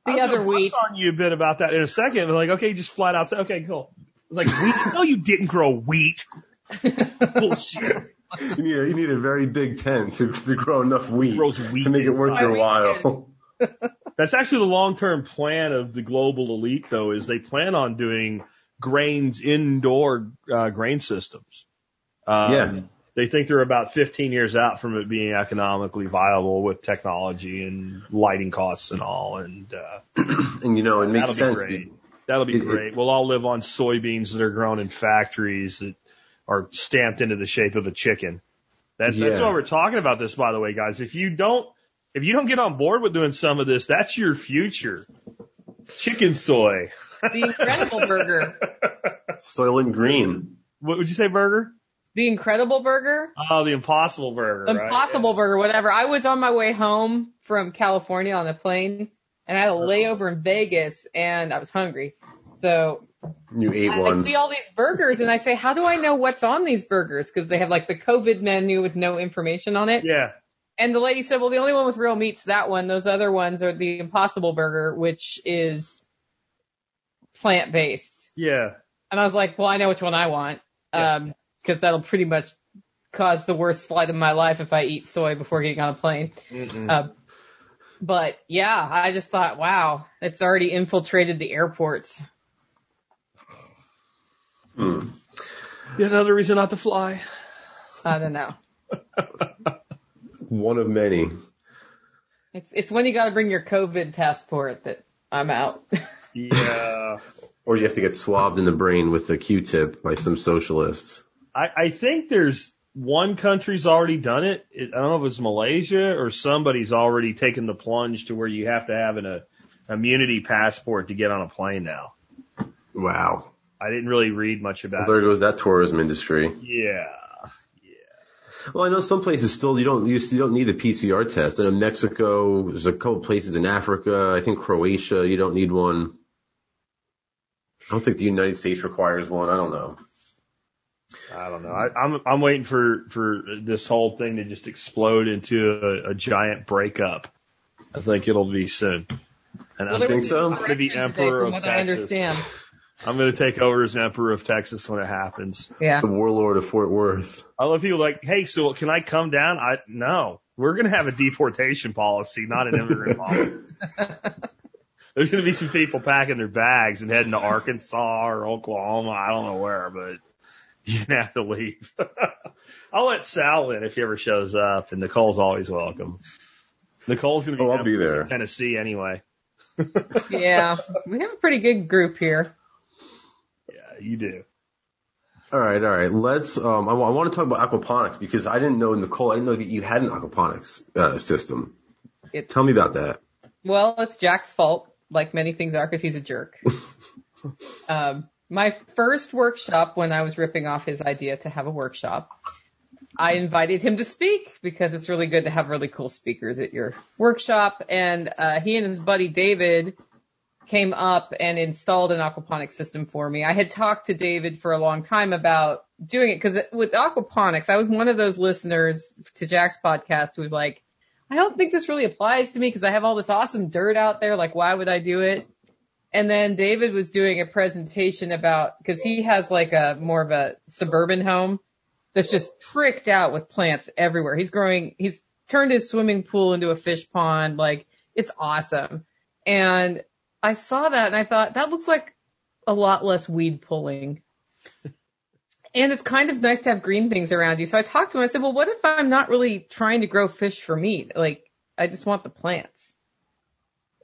I The other gonna wheat. bust on you a bit about that in a second. But like, okay, just flat out say, okay, cool. I was like, wheat? no, you didn't grow wheat. Bullshit. you need a, you need a very big tent to, to grow enough wheat, Grows wheat to make it worth your while. That's actually the long-term plan of the global elite, though, is they plan on doing grains indoor uh, grain systems. Um, Yeah. They think they're about 15 years out from it being economically viable with technology and lighting costs and all. And uh, and you know, it makes that'll sense. be great. That'll be It- it- great. We'll all live on soybeans that are grown in factories that are stamped into the shape of a chicken. That's, that's Yeah. why we're talking about this, by the way, guys. If you don't, if you don't get on board with doing some of this, that's your future. Chicken soy. The Incredible Burger. Soylent Green. What would you say, burger? The Incredible Burger. Oh, the Impossible Burger. right? Impossible Burger, whatever. I was on my way home from California on a plane and I had a layover in Vegas and I was hungry. So You ate I, I one. see all these burgers and I say, how do I know what's on these burgers? Cause they have like the COVID menu with no information on it. Yeah. And the lady said, well, the only one with real meat's that one. Those other ones are the Impossible Burger, which is plant based. Yeah. And I was like, well, I know which one I want. Yeah. Um, cause that'll pretty much cause the worst flight of my life if I eat soy before getting on a plane. Um, but yeah, I just thought, wow, it's already infiltrated the airports. Hmm. Yet another reason not to fly. I don't know. One of many. It's, it's when you gotta bring your COVID passport that I'm out. Yeah. Or you have to get swabbed in the brain with a Q-tip by some socialists. I, I think there's one country's already done it. it. I don't know if it's Malaysia or somebody's already taken the plunge to where you have to have an a, immunity passport to get on a plane now. Wow. I didn't really read much Well, about there it. goes that tourism industry. Yeah. yeah. Well, I know some places still you don't you still don't need a PCR test. I know Mexico, there's a couple places in Africa. I think Croatia, you don't need one. I don't think the United States requires one. I don't know. I don't know. I, I'm I'm waiting for for this whole thing to just explode into a, a giant breakup. I think it'll be soon. And Well, I'm, there think so? an I'm gonna be election today, emperor of what I Texas. understand. I'm gonna take over as emperor of Texas when it happens. Yeah. The warlord of Fort Worth. I love people like, hey, so can I come down? I no, we're gonna have a deportation policy, not an immigrant policy. There's gonna be some people packing their bags and heading to Arkansas or Oklahoma. I don't know where, but you're gonna have to leave. I'll let Sal in if he ever shows up, and Nicole's always welcome. Nicole's gonna be, Oh, I'll down be in there. Tennessee anyway. Yeah. We have a pretty good group here. Yeah, you do. All right, all right. Let's. Um, I, want to talk about aquaponics because I didn't know Nicole. I didn't know that you had an aquaponics uh, system. It- Tell me about that. Well, it's Jack's fault, like many things are, because he's a jerk. um, my first workshop, when I was ripping off his idea to have a workshop, I invited him to speak because it's really good to have really cool speakers at your workshop. And uh, he and his buddy David came up and installed an aquaponics system for me. I had talked to David for a long time about doing it because with aquaponics, I was one of those listeners to Jack's podcast who was like, I don't think this really applies to me because I have all this awesome dirt out there. Like, why would I do it? And then David was doing a presentation about, cause he has like a more of a suburban home that's just pricked out with plants everywhere. He's growing, he's turned his swimming pool into a fish pond. Like, it's awesome. And I saw that and I thought that looks like a lot less weed pulling. And it's kind of nice to have green things around you. So I talked to him. I said, well, what if I'm not really trying to grow fish for meat? Like, I just want the plants.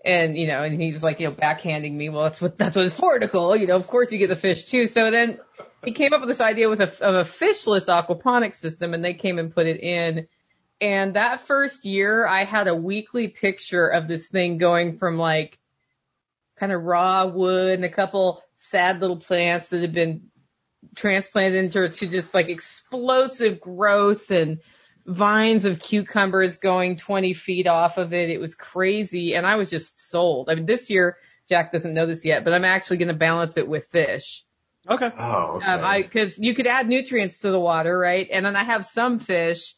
And, you know, and he was like, you know, backhanding me. Well, that's what, that's what it's for, Nicole. You know, of course you get the fish too. So then he came up with this idea with a, of a fishless aquaponics system and they came and put it in. And that first year I had a weekly picture of this thing going from like kind of raw wood and a couple sad little plants that had been transplanted into to just like explosive growth and vines of cucumbers going 20 feet off of it. It was crazy. And I was just sold. I mean, this year, Jack doesn't know this yet, but I'm actually going to balance it with fish. Okay. Oh, okay. Um, I, cause you could add nutrients to the water, right? And then I have some fish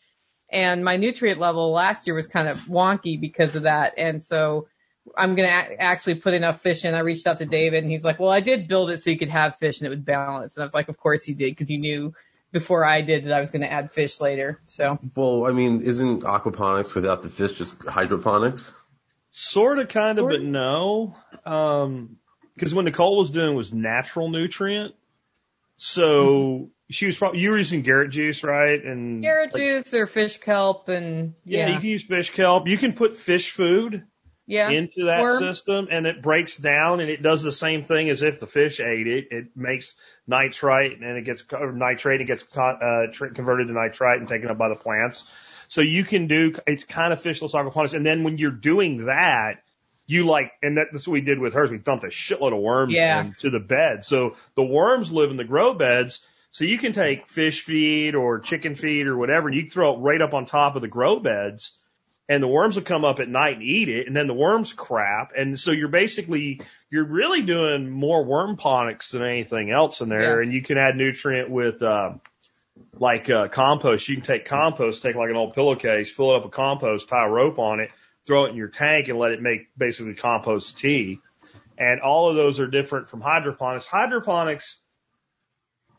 and my nutrient level last year was kind of wonky because of that. And so I'm going to a- actually put enough fish in. I reached out to David and he's like, well, I did build it so you could have fish and it would balance. And I was like, of course you did because you knew before I did that I was going to add fish later. So Well, I mean, isn't aquaponics without the fish just hydroponics? Sort of, kind of, Sort but no. Um 'cause because what Nicole was doing was natural nutrient. So she was probably you were using Garrett juice, right? And carrot like, juice or fish kelp and Yeah, yeah, you can use fish kelp. You can put fish food yeah. into that Worm. system and it breaks down and it does the same thing as if the fish ate it. It makes nitrite and it gets nitrate and gets uh, converted to nitrite and taken up by the plants. So you can do it's kind of fishless aquaponics. And then when you're doing that, you like, and that, that's what we did with hers. We dumped a shitload of worms Yeah. into the bed. So the worms live in the grow beds. So you can take fish feed or chicken feed or whatever, and you can throw it right up on top of the grow beds and the worms will come up at night and eat it, and then the worms crap, and so you're basically you're really doing more worm ponics than anything else in there, Yeah. and you can add nutrient with uh, like uh, compost. You can take compost, take like an old pillowcase, fill it up with compost, tie a rope on it, throw it in your tank, and let it make basically compost tea. And all of those are different from hydroponics. Hydroponics,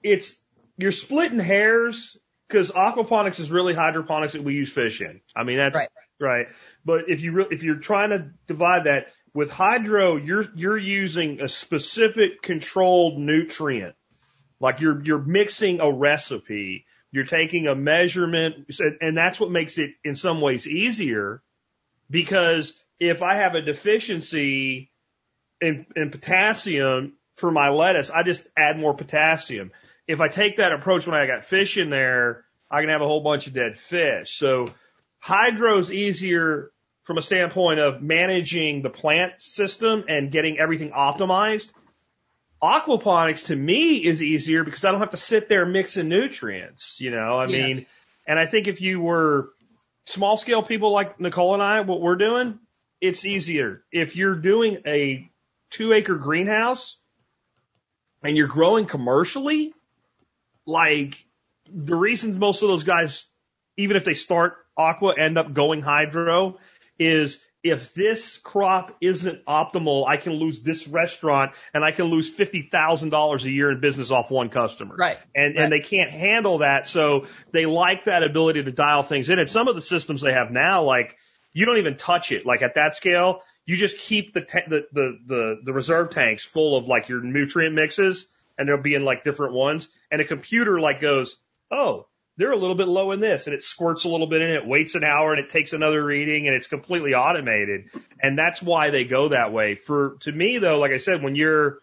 it's you're splitting hairs because aquaponics is really hydroponics that we use fish in. I mean that's Right. Right. But if you re- if you're trying to divide that with hydro, you're you're using a specific controlled nutrient. Like you're you're mixing a recipe. You're taking a measurement, and that's what makes it in some ways easier. Because if I have a deficiency in, in potassium for my lettuce, I just add more potassium. If I take that approach when I got fish in there, I can have a whole bunch of dead fish. So hydro's easier from a standpoint of managing the plant system and getting everything optimized. Aquaponics to me is easier because I don't have to sit there mixing nutrients, you know, I Yeah. mean, and I think if you were small scale people like Nicole and I, what we're doing, it's easier. If you're doing a two acre greenhouse and you're growing commercially, like the reasons most of those guys, even if they start aqua, end up going hydro is if this crop isn't optimal, I can lose this restaurant and I can lose $50,000 a year in business off one customer. Right. And, Right. and they can't handle that. So they like that ability to dial things in. And some of the systems they have now, like you don't even touch it. Like at that scale, you just keep the, ta- the, the, the, the reserve tanks full of like your nutrient mixes and they'll be in like different ones. And a computer like goes, Oh, they're a little bit low in this and it squirts a little bit in it, waits an hour and it takes another reading and it's completely automated. And that's why they go that way. For, to me though, like I said, when you're,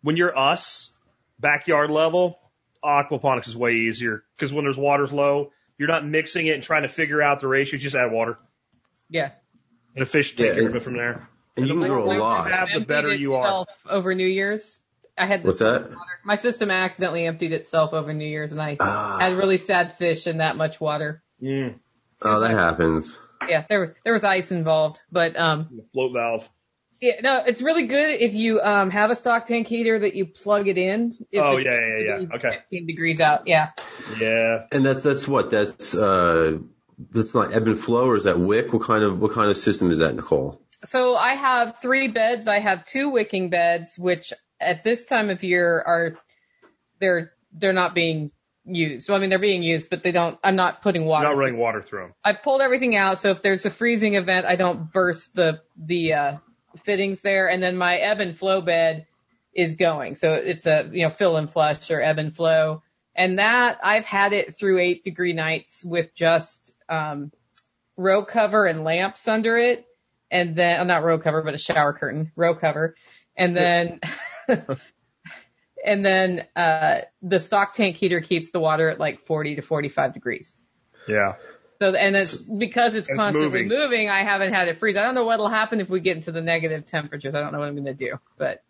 when you're us, backyard level, aquaponics is way easier because when there's water's low, you're not mixing it and trying to figure out the ratios. Just add water Yeah. and a fish take Yeah, care of it from there. And you can grow a lot. have, the better you are. Over New Year's, I had What's that? water. My system accidentally emptied itself over New Year's, and I Ah, had really sad fish in that much water. Mm, oh, that happens. Yeah, there was there was ice involved, but um, the float valve. yeah, no, it's really good if you um have a stock tank heater that you plug it in. Oh, yeah, yeah, yeah, yeah. Okay. 15 degrees out. Yeah. Yeah. And that's that's what that's uh that's not ebb and flow or is that wick? What kind of what kind of system is that, Nicole? So I have three beds. I have two wicking beds, which at this time of year are they're they're not being used. Well, I mean they're being used, but they don't. I'm not putting water. Not through running water through them. I've pulled everything out, so if there's a freezing event, I don't burst the the uh, fittings there. And then my ebb and flow bed is going, so it's a you know fill and flush or ebb and flow. And that I've had it through eight degree nights with just um, row cover and lamps under it, and then oh, not row cover, but a shower curtain, row cover, and then. And then uh, the stock tank heater keeps the water at like 40 to 45 degrees. Yeah. So, and it's because it's It's constantly moving. moving. I haven't had it freeze. I don't know what'll happen if we get into the negative temperatures. I don't know what I'm going to do, but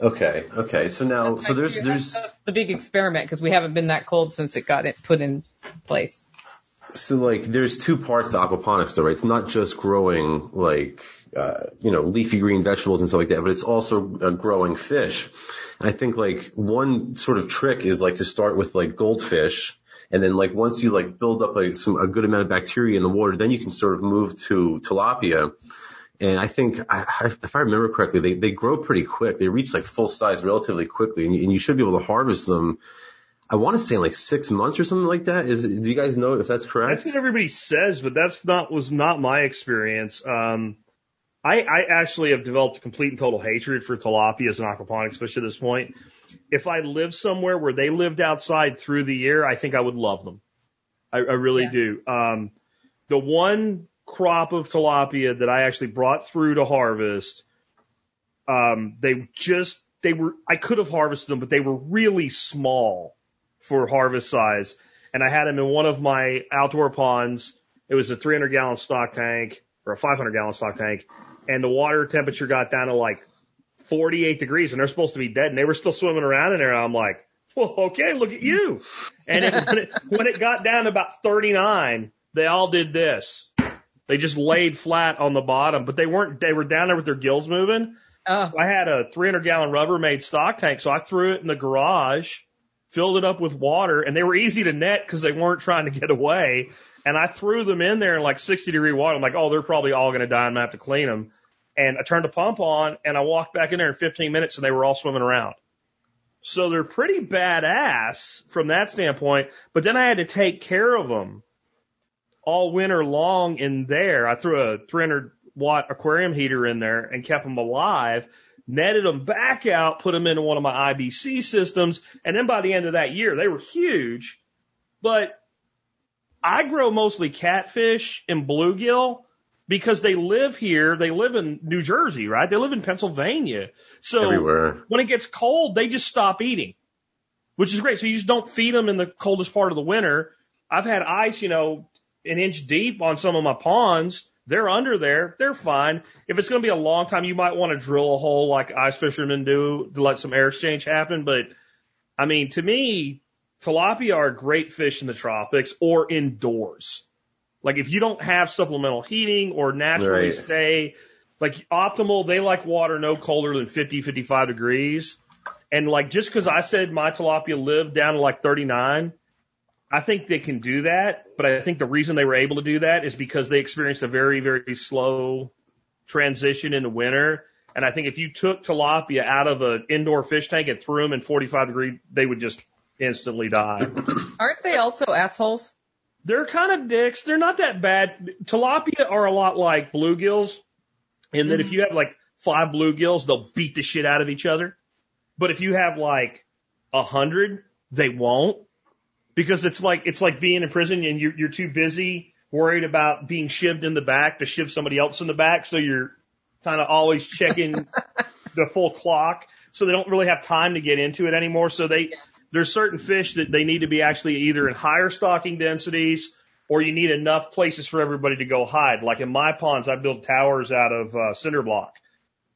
Okay, okay. So now so there's there's that's the big experiment because we haven't been that cold since it got it put in place. So like, there's two parts to aquaponics though, right? It's not just growing like, uh, you know, leafy green vegetables and stuff like that, but it's also uh, growing fish. And I think like one sort of trick is like to start with like goldfish. And then like once you like build up like some, a good amount of bacteria in the water, then you can sort of move to tilapia. And I think, I, if I remember correctly, they, they grow pretty quick. They reach like full size relatively quickly and you, and you should be able to harvest them I want to say like six months or something like that. Is do you guys know if that's correct? That's what everybody says, but that's not was not my experience. Um, I, I actually have developed a complete and total hatred for tilapia as an aquaponics fish at this point. If I lived somewhere where they lived outside through the year, I think I would love them. I, I really Yeah. do. Um, the one crop of tilapia that I actually brought through to harvest, um, they just they were I could have harvested them, but they were really small for harvest size. And I had them in one of my outdoor ponds. It was a 300 gallon stock tank or a 500 gallon stock tank, and the water temperature got down to like 48 degrees, and they're supposed to be dead, and they were still swimming around in there. I'm like, well, okay, look at you. And it, when, it, when it got down to about 39, they all did this. They just laid flat on the bottom, but they weren't. They were down there with their gills moving. Oh, I had a 300 gallon Rubbermaid stock tank, so I threw it in the garage, filled it up with water, and they were easy to net because they weren't trying to get away. And I threw them in there in like 60 degree water. I'm like, oh, they're probably all going to die. I'm going to have to clean them. And I turned the pump on and I walked back in there in 15 minutes and they were all swimming around. So they're pretty badass from that standpoint. But then I had to take care of them all winter long in there. I threw a 300 watt aquarium heater in there and kept them alive, netted them back out, put them into one of my IBC systems. And then by the end of that year, they were huge. But I grow mostly catfish and bluegill because they live here. They live in New Jersey, right? They live in Pennsylvania. So Everywhere. when it gets cold, they just stop eating, which is great. So you just don't feed them in the coldest part of the winter. I've had ice, you know, an inch deep on some of my ponds. They're under there. They're fine. If it's going to be a long time, you might want to drill a hole like ice fishermen do to let some air exchange happen. But I mean, to me, tilapia are great fish in the tropics or indoors. Like if you don't have supplemental heating or naturally Right. stay, like optimal, they like water no colder than 50, 55 degrees. And like just because I said my tilapia lived down to like 39, I think they can do that. But I think the reason they were able to do that is because they experienced a very, very slow transition into winter. And I think if you took tilapia out of an indoor fish tank and threw them in 45 degree, they would just instantly die. aren't they also assholes? They're kind of dicks. They're not that bad. Tilapia are a lot like bluegills in that if mm-hmm. you have like five bluegills, they'll beat the shit out of each other. But if you have like a hundred, they won't because it's like, it's like being in prison and you're, you're too busy worried about being shivved in the back to shiv somebody else in the back. So you're kind of always checking the full clock. So they don't really have time to get into it anymore. So they, there's certain fish that they need to be actually either in higher stocking densities or you need enough places for everybody to go hide. Like in my ponds, I build towers out of uh, cinder block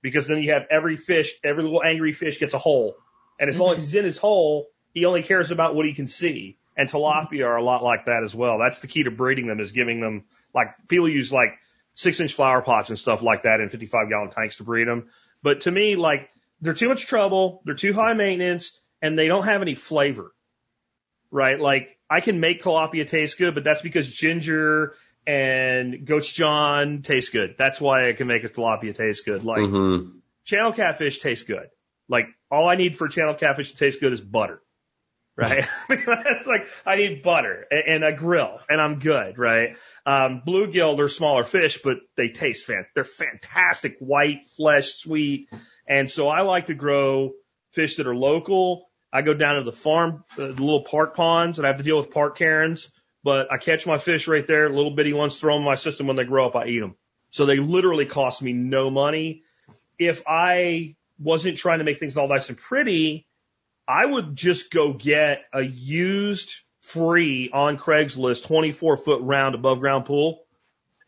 because then you have every fish, every little angry fish gets a hole. And as long as he's in his hole, he only cares about what he can see. And tilapia are a lot like that as well. That's the key to breeding them is giving them like people use like six inch flower pots and stuff like that in 55 gallon tanks to breed them. But to me, like they're too much trouble. They're too high maintenance and they don't have any flavor. Right? Like I can make tilapia taste good, but that's because ginger and gochujang taste good. That's why I can make a tilapia taste good. Like hmm channel catfish tastes good. Like all I need for channel catfish to taste good is butter. Right? it's like I need butter and, and a grill and I'm good, right? Um, bluegill, they're smaller fish, but they taste fan. They're fantastic, white, flesh, sweet. And so I like to grow fish that are local. I go down to the farm, uh, the little park ponds, and I have to deal with park Karens. But I catch my fish right there, little bitty ones, throw them in my system. When they grow up, I eat them. So they literally cost me no money. If I wasn't trying to make things all nice and pretty, I would just go get a used free on Craigslist 24 foot round above ground pool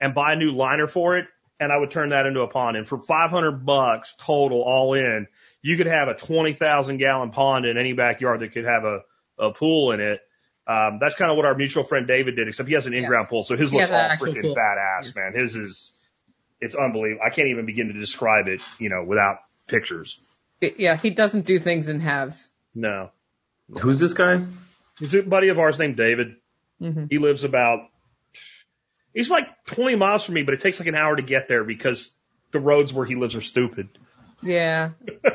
and buy a new liner for it. And I would turn that into a pond. And for 500 bucks total all in, you could have a 20,000 gallon pond in any backyard that could have a, a pool in it. Um, that's kind of what our mutual friend David did, except he has an in-ground pool. So his He looks all freaking pool. badass, man. His is, it's unbelievable. I can't even begin to describe it, you know, without pictures. Yeah, he doesn't do things in halves. No. Who's this guy? He's a buddy of ours named David. Mhm. He lives about, he's like 20 miles from me, but it takes like an hour to get there because the roads where he lives are stupid. Yeah.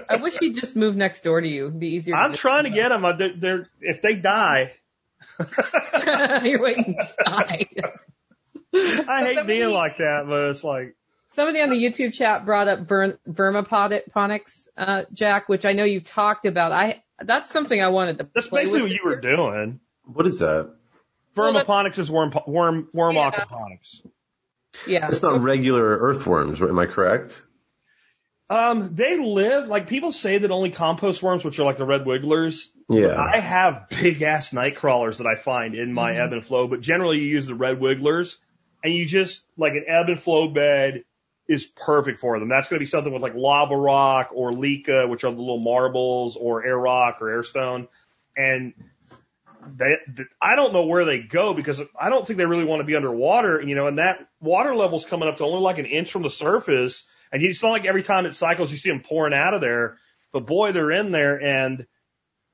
I wish he'd just move next door to you. It'd be easier. I'm trying to get them. They're, they're, if they die, You're waiting to die. I hate somebody- being like that, but it's like, Somebody on the YouTube chat brought up ver- vermiponics, uh, Jack, which I know you've talked about. I that's something I wanted to. that's play basically with what you were doing. What is that? Well, is worm, worm, worm Yeah. aquaponics. Yeah. It's not regular earthworms, am I correct? Um, they live, like people say that only compost worms, which are like the red wigglers, Yeah. I have big ass night crawlers that I find in my ebb and flow, but generally you use the red wigglers and you just like an ebb and flow bed is perfect for them. That's going to be something with like lava rock or leca, which are the little marbles or air rock or air stone. And they, th I don't know where they go because I don't think they really want to be underwater, you know, and that water level's coming up to only like an inch from the surface. And it's not like every time it cycles, you see them pouring out of there, but boy, they're in there. And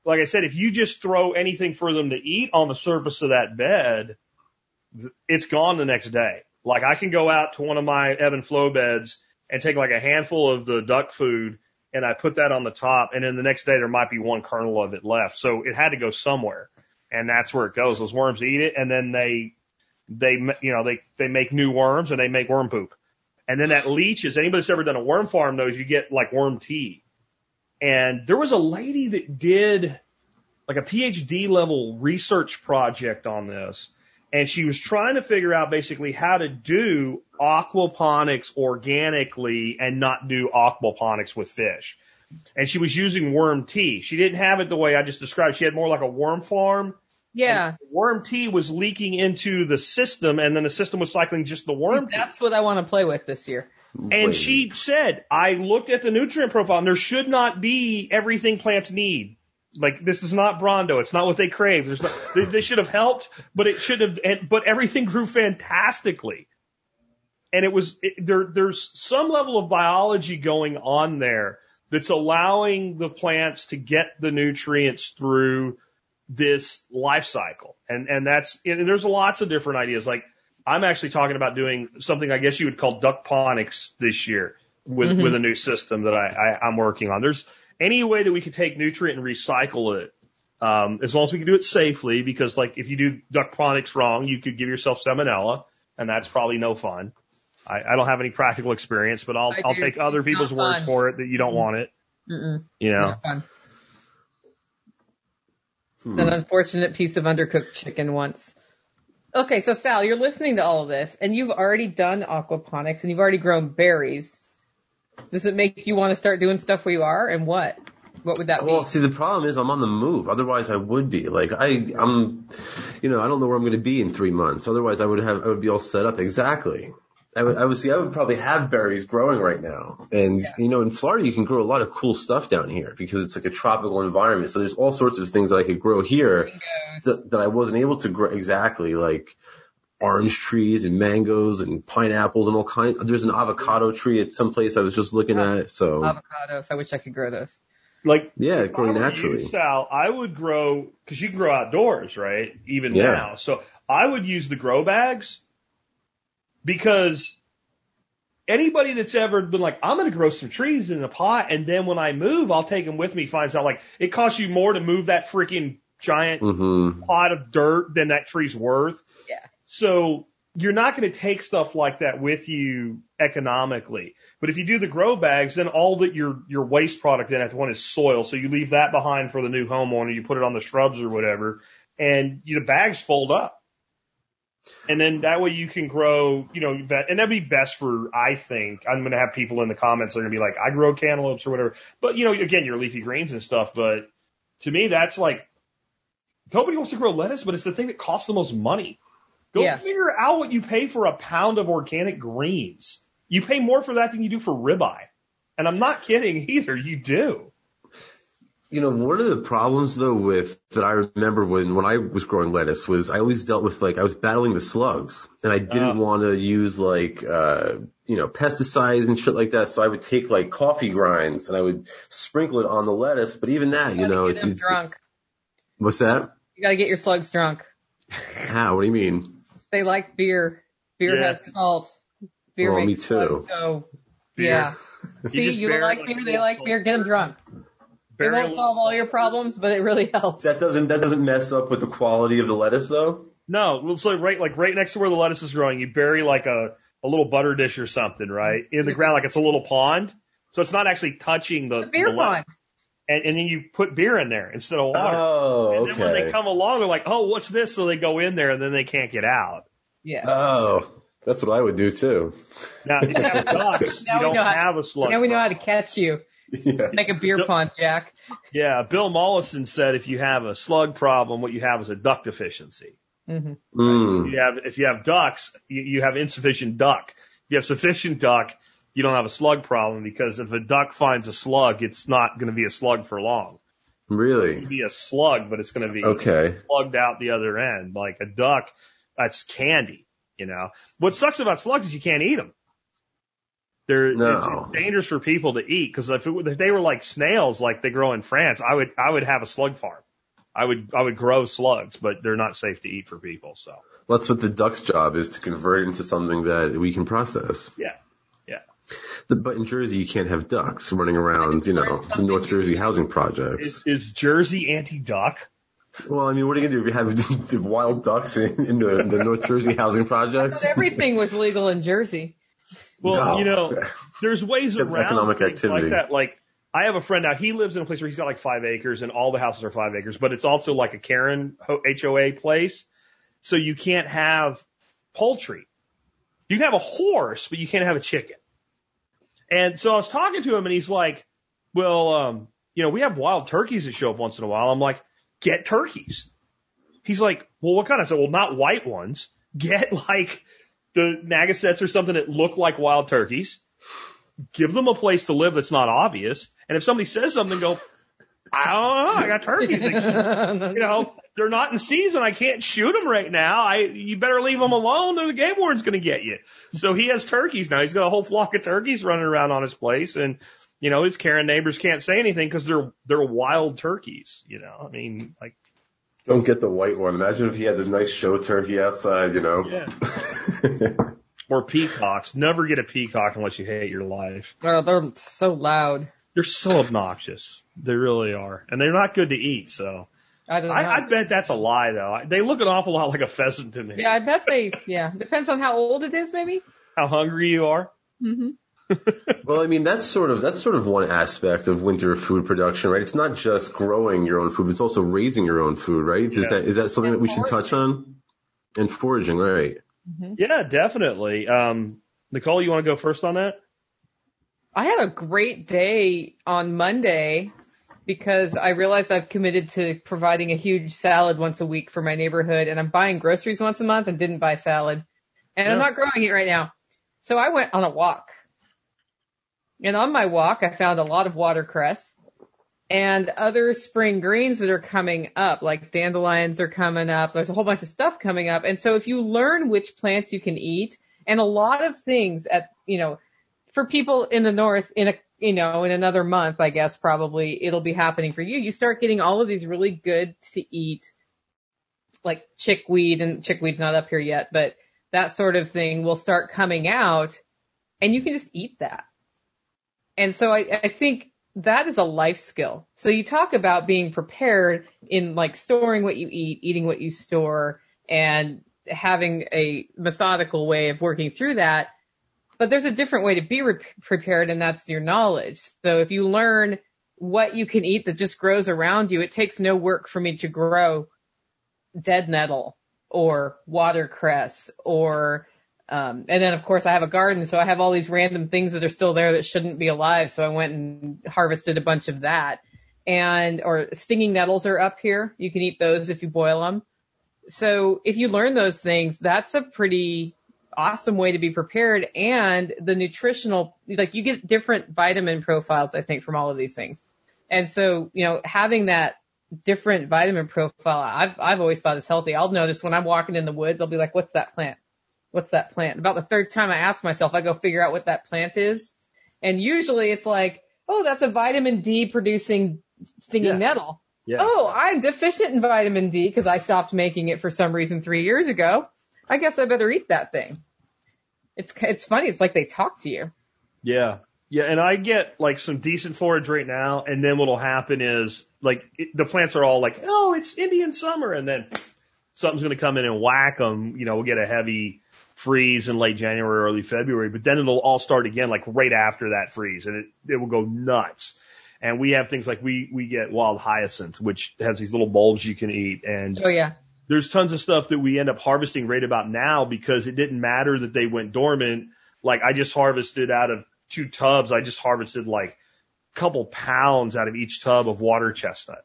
like I said, if you just throw anything for them to eat on the surface of that bed, it's gone the next day. Like I can go out to one of my ebb and flow beds and take like a handful of the duck food and I put that on the top and then the next day there might be one kernel of it left. So it had to go somewhere and that's where it goes. Those worms eat it and then they, they, you know, they, they make new worms and they make worm poop. And then that leaches. Anybody that's ever done a worm farm knows you get like worm tea. And there was a lady that did like a PhD level research project on this. And she was trying to figure out basically how to do aquaponics organically and not do aquaponics with fish. And she was using worm tea. She didn't have it the way I just described. She had more like a worm farm. Yeah. Worm tea was leaking into the system and then the system was cycling just the worm tea. That's what I want to play with this year. And Wait. she said, I looked at the nutrient profile and there should not be everything plants need. Like this is not Brawndo. It's not what they crave. There's not, they, they should have helped, but it should have, and, but everything grew fantastically. And it was, it, there, there's some level of biology going on there that's allowing the plants to get the nutrients through this life cycle. And, and that's, and there's lots of different ideas. Like I'm actually talking about doing something I guess you would call duckponics this year with, Mhm. with a new system that I, I, I'm working on. There's any way that we could take nutrient and recycle it. Um, as long as we can do it safely, because like if you do duckponics wrong, you could give yourself salmonella and that's probably no fun. I, I don't have any practical experience, but I'll, I I'll do. take other It's people's words for it that you don't want it, Mm-mm. you know. Hmm. An unfortunate piece of undercooked chicken once. Okay, so Sal, you're listening to all of this, and you've already done aquaponics, and you've already grown berries. Does it make you want to start doing stuff where you are, and what? What would that Well, be? see, the problem is I'm on the move. Otherwise, I would be like I, I'm, you know, I don't know where I'm going to be in three months. Otherwise, I would have, I would be all set up exactly. I would, I would see, I would probably have berries growing right now. And you know, in Florida, you can grow a lot of cool stuff down here because it's like a tropical environment. So there's all sorts of things that I could grow here that, that I wasn't able to grow exactly, like orange trees and mangoes and pineapples and all kinds. There's an avocado tree at some place I was just looking at. It. So Avocados. I wish I could grow those. Like yeah, If I growing were you, naturally. Sal, I would grow because you can grow outdoors, right? Even Yeah. now. So I would use the grow bags because anybody that's ever been like, I'm going to grow some trees in a pot, and then when I move, I'll take them with me. Finds out like it costs you more to move that freaking giant hmm pot of dirt than that tree's worth. Yeah. So you're not going to take stuff like that with you economically. But if you do the grow bags, then all that your your waste product in at one is soil. So you leave that behind for the new homeowner. You put it on the shrubs or whatever, and you, the bags fold up. And then that way you can grow, you know, that, and that'd be best for, I think, I'm going to have people in the comments that are going to be like, I grow cantaloupes or whatever. But, you know, again, your leafy greens and stuff. But to me, that's like, nobody wants to grow lettuce, but it's the thing that costs the most money. Go Yeah. figure out what you pay for a pound of organic greens. You pay more for that than you do for ribeye. And I'm not kidding either. You do. You know, one of the problems though with that I remember when when I was growing lettuce was I always dealt with like I was battling the slugs and I didn't Oh. want to use like uh you know pesticides and shit like that. So I would take like coffee grinds and I would sprinkle it on the lettuce. But even that, you gotta know, get if them you, drunk. what's that? You gotta get your slugs drunk. How? What do you mean? They like beer. Beer Yeah. has salt. Beer Well, me makes slugs too. go beer. Yeah. See, just you bury like like beer, they like salt beer, get them drunk. It Bury a won't solve all your problems, but it really helps. That doesn't that doesn't mess up with the quality of the lettuce though. No, well, so right, like right next to where the lettuce is growing, you bury like a, a little butter dish or something, right, in the ground, like it's a little pond. So it's not actually touching the, The beer the lettuce. pond. And, and then you put beer in there instead of water. Oh, okay. and then when they come along, they're like, oh, what's this? So they go in there and then they can't get out. Yeah. Oh, that's what I would do too. Now, if you have ducks, Now you we don't know how- have a slug. now we know problem. how to catch you. Yeah. Make a beer Yep. pond, Jack. Yeah, Bill Mollison said if you have a slug problem, what you have is a duck deficiency. hmm Mm. You have, if you have ducks, you, you have insufficient duck. If you have sufficient duck, you don't have a slug problem because if a duck finds a slug, it's not going to be a slug for long. Really? It'll Really? be a slug, but it's going to be Okay. plugged out the other end. Like a duck, that's candy, you know. What sucks about slugs is you can't eat them. They're No. it's, it's dangerous for people to eat because if, it- if they were like snails, like they grow in France, I would I would have a slug farm. I would I would grow slugs, but they're not safe to eat for people. So That's what the duck's job is to convert it into something that we can process. yeah, yeah. The- But in Jersey, you can't have ducks running around, you know, the North Jersey housing projects. Is, is Jersey anti-duck? Well, I mean, what are you gonna do? We have the wild ducks in, in the, the North Jersey housing projects. But everything was legal in Jersey. Well, No. you know, there's ways around economic activity. like that. Like I have a friend now. He lives in a place where he's got like five acres, and all the houses are five acres, but it's also like a Karen Ho- HOA place, so you can't have poultry. You can have a horse, but you can't have a chicken. And so I was talking to him, and he's like, "Well, um, you know, we have wild turkeys that show up once in a while." I'm like, "Get turkeys." He's like, "Well, what kind of?" I said, "Well, not white ones. Get like." The Narragansetts or something that look like wild turkeys. Give them a place to live that's not obvious. And if somebody says something, go, I don't know, I got turkeys. You know, they're not in season. I can't shoot them right now. I, you better leave them alone or the game warden's going to get you. So he has turkeys now. He's got a whole flock of turkeys running around on his place and, you know, his Karen neighbors can't say anything because they're, they're wild turkeys, you know, I mean, like, Don't get the white one. Imagine if he had the nice show turkey outside, you know. yeah. Or peacocks. Never get a peacock unless you hate your life. Oh, they're so loud. They're so obnoxious. They really are. And they're not good to eat, so. I don't know. I, I bet that's a lie though. They look an awful lot like a pheasant to me. yeah, I bet they. Yeah, depends on how old it is, maybe. How hungry you are. hmm Well, I mean, that's sort of that's sort of one aspect of winter food production, right? It's not just growing your own food, but it's also raising your own food, right? Is Yeah. that is that something And that we should touch on? And foraging, right? Yeah, definitely. Um, Nicole, you want to go first on that? I had a great day on Monday because I realized I've committed to providing a huge salad once a week for my neighborhood, and I'm buying groceries once a month and didn't buy salad, and I'm not growing it right now. So I went on a walk, and on my walk I found a lot of watercress and other spring greens that are coming up, like dandelions are coming up. There's a whole bunch of stuff coming up. And so if you learn which plants you can eat and a lot of things at, you know, for people in the north in a, you know, in another month, I guess probably it'll be happening for you. You start getting all of these really good to eat, like chickweed and chickweed's not up here yet, but that sort of thing will start coming out and you can just eat that. And so I, I think that is a life skill. So you talk about being prepared in like storing what you eat, eating what you store, and having a methodical way of working through that. But there's a different way to be re- prepared, and that's your knowledge. So if you learn what you can eat that just grows around you, it takes no work for me to grow dead nettle or watercress or um, and then of course I have a garden, so I have all these random things that are still there that shouldn't be alive. So I went and harvested a bunch of that. And, or stinging nettles are up here. You can eat those if you boil them. So if you learn those things, that's a pretty awesome way to be prepared. And the nutritional, like you get different vitamin profiles, I think, from all of these things. And so, you know, having that different vitamin profile, I've, I've always thought is healthy. I'll notice when I'm walking in the woods, I'll be like, what's that plant? What's that plant? About the third time I ask myself, I go figure out what that plant is. And usually it's like, oh, that's a vitamin D producing stinging Yeah. nettle. Yeah. Oh, I'm deficient in vitamin D because I stopped making it for some reason three years ago. I guess I better eat that thing. It's, it's funny. It's like they talk to you. Yeah. Yeah, and I get like some decent forage right now, and then what'll happen is like it, the plants are all like, oh, it's Indian summer, and then something's going to come in and whack them. You know, we'll get a heavy freeze in late January, early February, but then it'll all start again like right after that freeze, and it it will go nuts. And we have things like we we get wild hyacinth, which has these little bulbs you can eat, and Oh yeah. there's tons of stuff that we end up harvesting right about now because it didn't matter that they went dormant. Like I just harvested out of two tubs, I just harvested like a couple pounds out of each tub of water chestnut.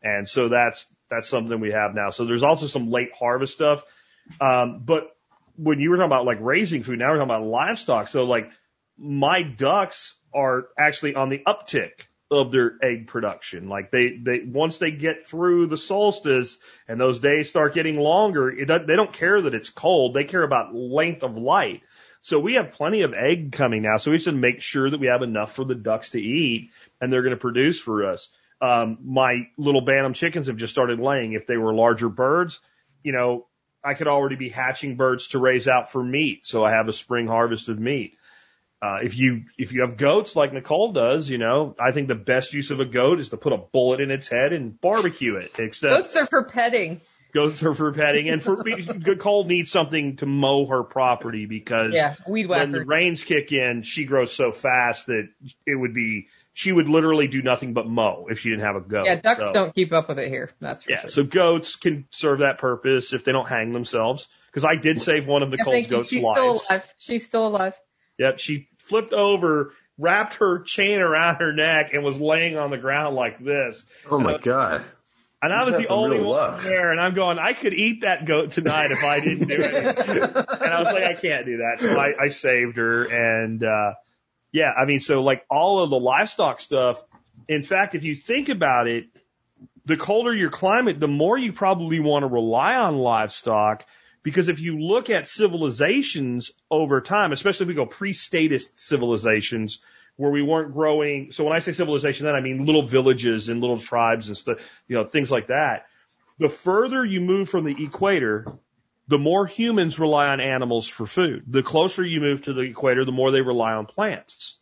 And so that's, that's something we have now. So there's also some late harvest stuff. Um, but when you were talking about like raising food, now we're talking about livestock. So like my ducks are actually on the uptick of their egg production. Like they, they, once they get through the solstice and those days start getting longer, it, they don't care that it's cold. They care about length of light. So we have plenty of egg coming now. So we should make sure that we have enough for the ducks to eat and they're going to produce for us. Um, my little bantam chickens have just started laying. If they were larger birds, you know, I could already be hatching birds to raise out for meat. So I have a spring harvest of meat. Uh, if you if you have goats like Nicole does, you know, I think the best use of a goat is to put a bullet in its head and barbecue it. Except Goats are for petting. goats are for petting, and for Nicole needs something to mow her property because Yeah. Weed when the rains kick in, she grows so fast that it would be she would literally do nothing but mow if she didn't have a goat. Yeah, ducks So- don't keep up with it here. That's for Yeah, sure. so goats can serve that purpose if they don't hang themselves. Because I did save one of Yeah, Nicole's thank you. goats' She's lives. still alive. She's still alive. Yep, she flipped over, wrapped her chain around her neck, and was laying on the ground like this. Oh my god. And I was the only one luck. there, and I'm going, I could eat that goat tonight if I didn't do it. and I was like, I can't do that. So I, I saved her. And, uh, yeah, I mean, so like all of the livestock stuff, in fact, if you think about it, the colder your climate, the more you probably want to rely on livestock. Because if you look at civilizations over time, especially if we go pre-statist civilizations, where we weren't growing. So when I say civilization, then I mean little villages and little tribes and stuff, you know, things like that. The further you move from the equator, the more humans rely on animals for food. The closer you move to the equator, the more they rely on plants.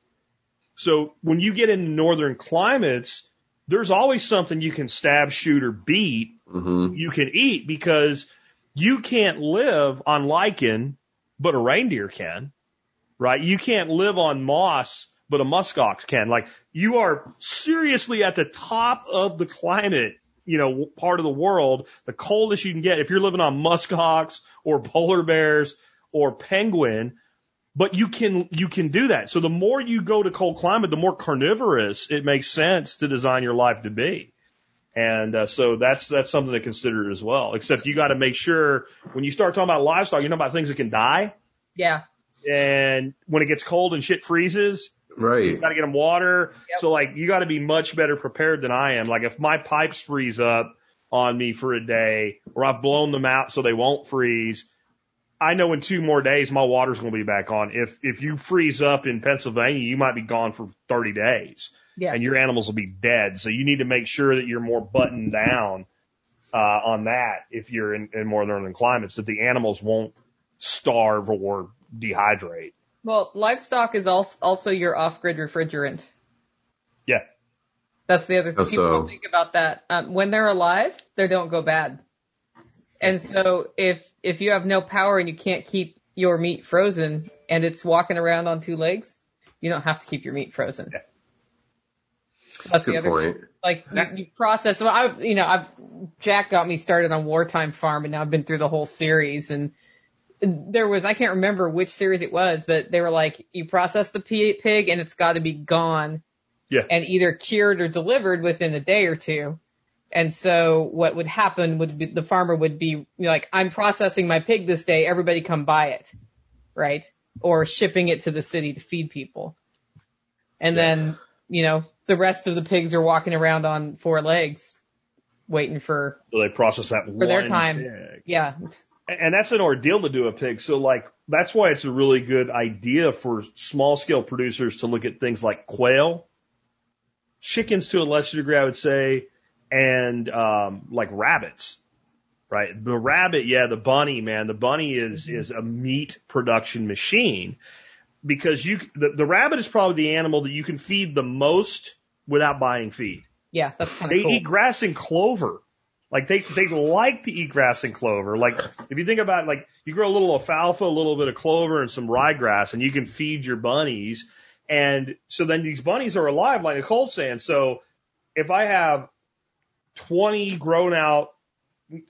So when you get into northern climates, there's always something you can stab, shoot, or beat hmm you can eat because you can't live on lichen, but a reindeer can, right? You can't live on moss, but a muskox can. Like you are seriously at the top of the climate, you know, part of the world, the coldest you can get if you're living on muskox or polar bears or penguin. But you can, you can do that. So the more you go to cold climate, the more carnivorous it makes sense to design your life to be. And uh, so that's that's something to consider as well. Except you got to make sure when you start talking about livestock, you know about things that can die. Yeah. And when it gets cold and shit freezes, you Right. got to get them water. Yep. So like you got to be much better prepared than I am. Like if my pipes freeze up on me for a day, or I've blown them out so they won't freeze, I know in two more days my water's going to be back on. If if you freeze up in Pennsylvania, you might be gone for 30 days Yeah. and your animals will be dead. So you need to make sure that you're more buttoned down uh, on that if you're in, in more northern climates, that the animals won't starve or dehydrate. Well, livestock is also your off-grid refrigerant. Yeah. That's the other thing. How People so? think about that. Um, when they're alive, they don't go bad. And so if if you have no power and you can't keep your meat frozen and it's walking around on two legs, you don't have to keep your meat frozen. Yeah. That's the other point. like you, you process. Well, I, you know, I've Jack got me started on Wartime Farm, and now I've been through the whole series. And there was I can't remember which series it was, but they were like, you process the p- pig, and it's got to be gone, Yeah. and either cured or delivered within a day or two. And so what would happen would be the farmer would be you know, like, I'm processing my pig this day. Everybody come buy it, right? Or shipping it to the city to feed people. And then, you know, the rest of the pigs are walking around on four legs waiting for, So they process that for their one time. pig. Yeah. And that's an ordeal to do a pig. So like, that's why it's a really good idea for small scale producers to look at things like quail, chickens to a lesser degree, I would say, and, um, like rabbits, right? The rabbit, yeah, the bunny, man, the bunny is, is a meat production machine. because you the, the rabbit is probably the animal that you can feed the most without buying feed. Yeah, that's kind They of cool. eat grass and clover. Like they they like to eat grass and clover. Like if you think about it, like you grow a little alfalfa, a little bit of clover, and some ryegrass, and you can feed your bunnies. And so then these bunnies are alive, like Nicole saying. So if I have 20 grown out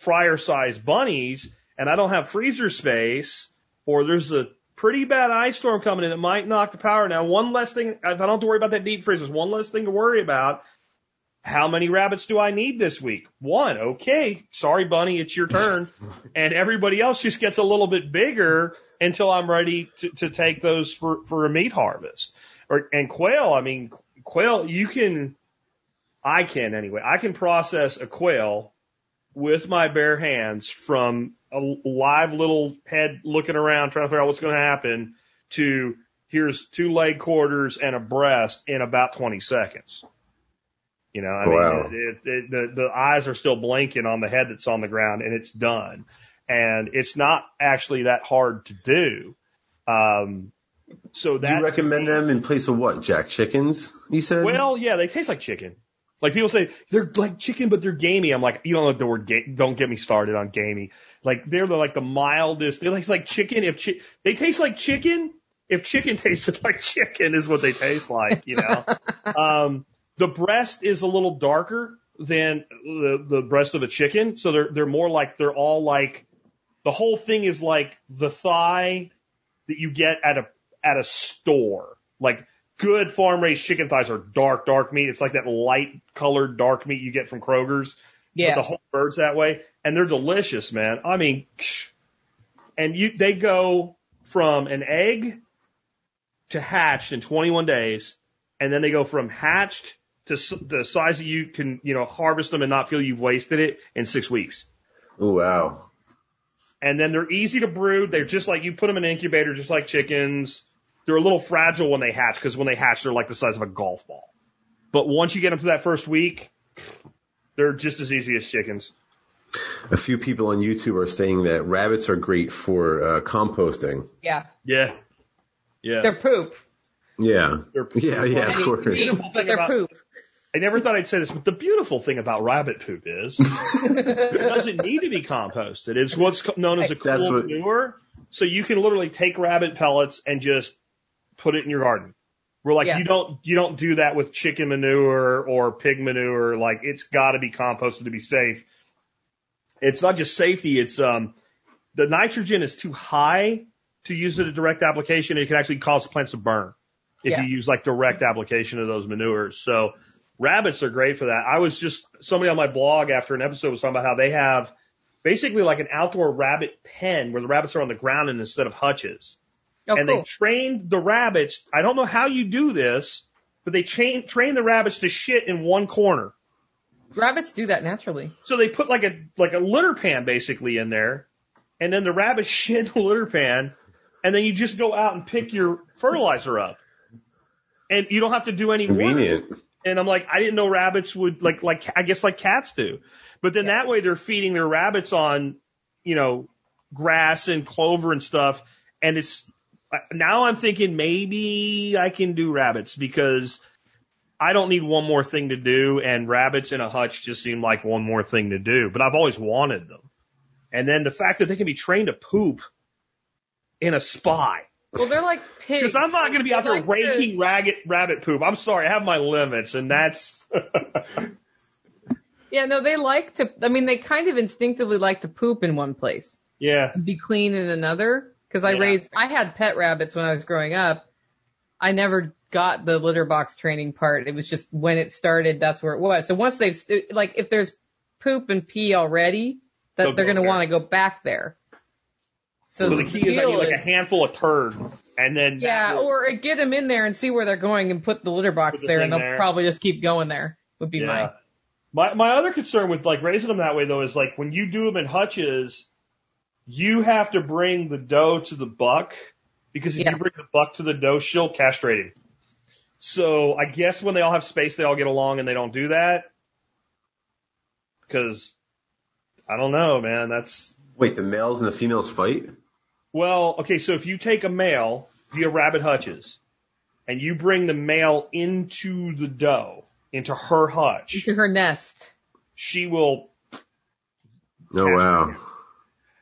fryer sized bunnies and I don't have freezer space, or there's a pretty bad ice storm coming in that might knock the power down. One less thing, if I don't have to worry about that deep freeze, there's one less thing to worry about. How many rabbits do I need this week? One. Okay. Sorry, bunny. It's your turn. and everybody else just gets a little bit bigger until I'm ready to, to take those for, for a meat harvest. Or, and quail, I mean, quail, you can, I can anyway, I can process a quail with my bare hands from a live little head looking around trying to figure out what's going to happen to here's two leg quarters and a breast in about 20 seconds. You know, I Wow. mean, it, it, the, the eyes are still blinking on the head that's on the ground and it's done. And it's not actually that hard to do. Um, so Do that you recommend them in place of what? Jack chickens? You said. well, yeah, they taste like chicken. Like people say they're like chicken, but they're gamey. I'm like, you don't know the word ga- Don't get me started on gamey. Like they're the, like the mildest. They're like like chicken. If chi- they taste like chicken, if chicken tasted like chicken, is what they taste like. You know. um, the breast is a little darker than the the breast of a chicken, so they're they're more like they're all like the whole thing is like the thigh that you get at a at a store. Like good farm raised chicken thighs are dark, dark meat. It's like that light colored dark meat you get from Kroger's. yeah. But the whole bird's that way. And they're delicious, man. I mean, and you, they go from an egg to hatched in 21 days. And then they go from hatched to the size that you can, you know, harvest them and not feel you've wasted it in six weeks. Oh wow. And then they're easy to brood. They're just like you put them in an incubator, just like chickens. They're a little fragile when they hatch because when they hatch, they're like the size of a golf ball. But once you get them to that first week, they're just as easy as chickens. A few people on YouTube are saying that rabbits are great for uh, composting. yeah. Yeah. Yeah. They're poop. Yeah. They're- Yeah, yeah, of course. but they're poop. I never thought I'd say this, but the beautiful thing about rabbit poop is it doesn't need to be composted. It's what's known as a cool That's what- manure. So you can literally take rabbit pellets and just put it in your garden. We're like, Yeah. you don't, you don't do that with chicken manure or pig manure. Like it's got to be composted to be safe. It's not just safety. It's, um, the nitrogen is too high to use it a direct application. It can actually cause plants to burn if Yeah. you use like direct application of those manures. So rabbits are great for that. I was just, somebody on my blog after an episode was talking about how they have basically like an outdoor rabbit pen where the rabbits are on the ground and instead of hutches Oh, and cool. they trained the rabbits. I don't know how you do this, but they train train the rabbits to shit in one corner. Rabbits do that naturally. So they put like a like a litter pan basically in there, and then the rabbits shit in the litter pan, and then you just go out and pick your fertilizer up, and you don't have to do any work. And I'm like, I didn't know rabbits would like like I guess like cats do, but then that way they're feeding their rabbits on, you know, grass and clover and stuff, and it's now I'm thinking maybe I can do rabbits because I don't need one more thing to do, and rabbits in a hutch just seem like one more thing to do. But I've always wanted them, and then the fact that they can be trained to poop in a spy. Well, they're like pigs. Because I'm not going to be out there like raking rabbit rabbit poop. I'm sorry, I have my limits, and that's Yeah, no, they like to. I mean, they kind of instinctively like to poop in one place yeah. and be clean in another. Because I Yeah. raised, I had pet rabbits when I was growing up. I never got the litter box training part. It was just when it started, that's where it was. So once they've, like, if there's poop and pee already, that They'll they're going to want to go back there. So, So the key is I deal need like a handful of turd, and then Yeah, will- or get them in there and see where they're going and put the litter box the there, and they'll there. probably just keep going there. Would be mine. My my other concern with like raising them that way though is like when you do them in hutches, you have to bring the doe to the buck because if Yeah. you bring the buck to the doe, she'll castrate him. So I guess when they all have space, they all get along and they don't do that. Because I don't know, man. That's Wait, the males and the females fight? Well, okay. So if you take a male via rabbit hutches, and you bring the male into the doe, into her hutch, Into her nest. she will Oh wow.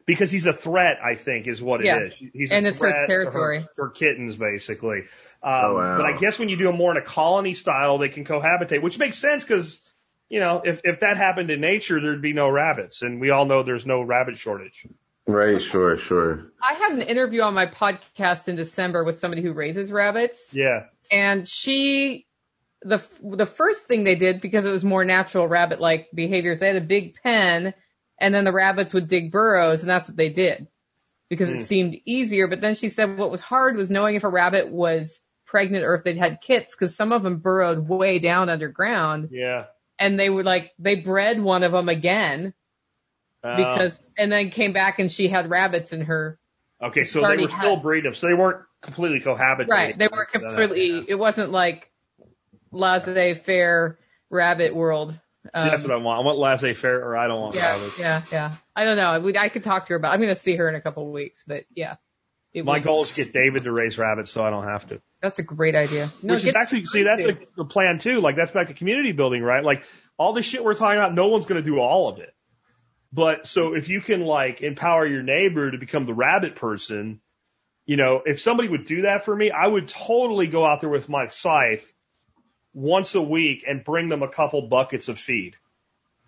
because he's a threat, I think, is what it Yeah. is. He's a And it's her threat to territory. For kittens, basically. Um, Oh, wow. But I guess when you do it more in a colony style, they can cohabitate, which makes sense because, you know, if, if that happened in nature, there'd be no rabbits. And we all know there's no rabbit shortage. Right, sure, sure. I had an interview on my podcast in December with somebody who raises rabbits. Yeah. and she the the first thing they did because it was more natural rabbit like behaviors they had a big pen and then the rabbits would dig burrows and that's what they did because Hmm. it seemed easier but then she said what was hard was knowing if a rabbit was pregnant or if they'd had kits because some of them burrowed way down underground Yeah. and they were like they bred one of them again Uh, because and then came back and she had rabbits in her okay, so they were still had- breeding them. So they weren't completely cohabitating. right they weren't completely it wasn't like laissez-faire rabbit world See, that's Um, what I want. I want laissez-faire or I don't want Yeah, rabbits. yeah, yeah. I don't know. We, I could talk to her about. I'm going to see her in a couple of weeks, but yeah. It My was- goal is to get David to raise rabbits so I don't have to. That's a great idea. No, Which is actually, see, that's a, the plan too. Like that's back to community building, right? Like all the shit we're talking about, no one's going to do all of it. But so if you can like empower your neighbor to become the rabbit person, you know, if somebody would do that for me, I would totally go out there with my scythe once a week and bring them a couple buckets of feed.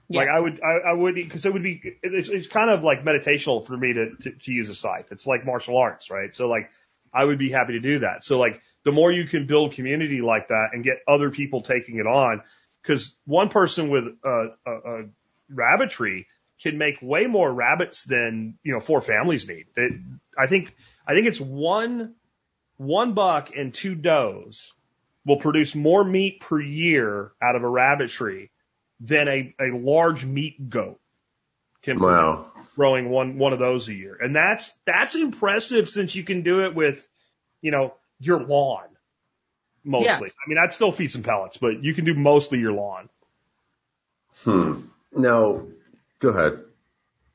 Yeah. Like I would, I, I would, because it would be, it's, it's kind of like meditational for me to, to, to use a scythe. It's like martial arts, right? So like, I would be happy to do that. So like, the more you can build community like that and get other people taking it on, because one person with a, a, a rabbitry can make way more rabbits than you know four families need. It, I think, I think it's one, one buck and two does will produce more meat per year out of a rabbitry than a, a large meat goat can produce Wow. growing one one of those a year. And that's that's impressive since you can do it with, you know, your lawn. Mostly. Yeah. I mean, I'd still feed some pellets, but you can do mostly your lawn. Hmm. Now, go ahead.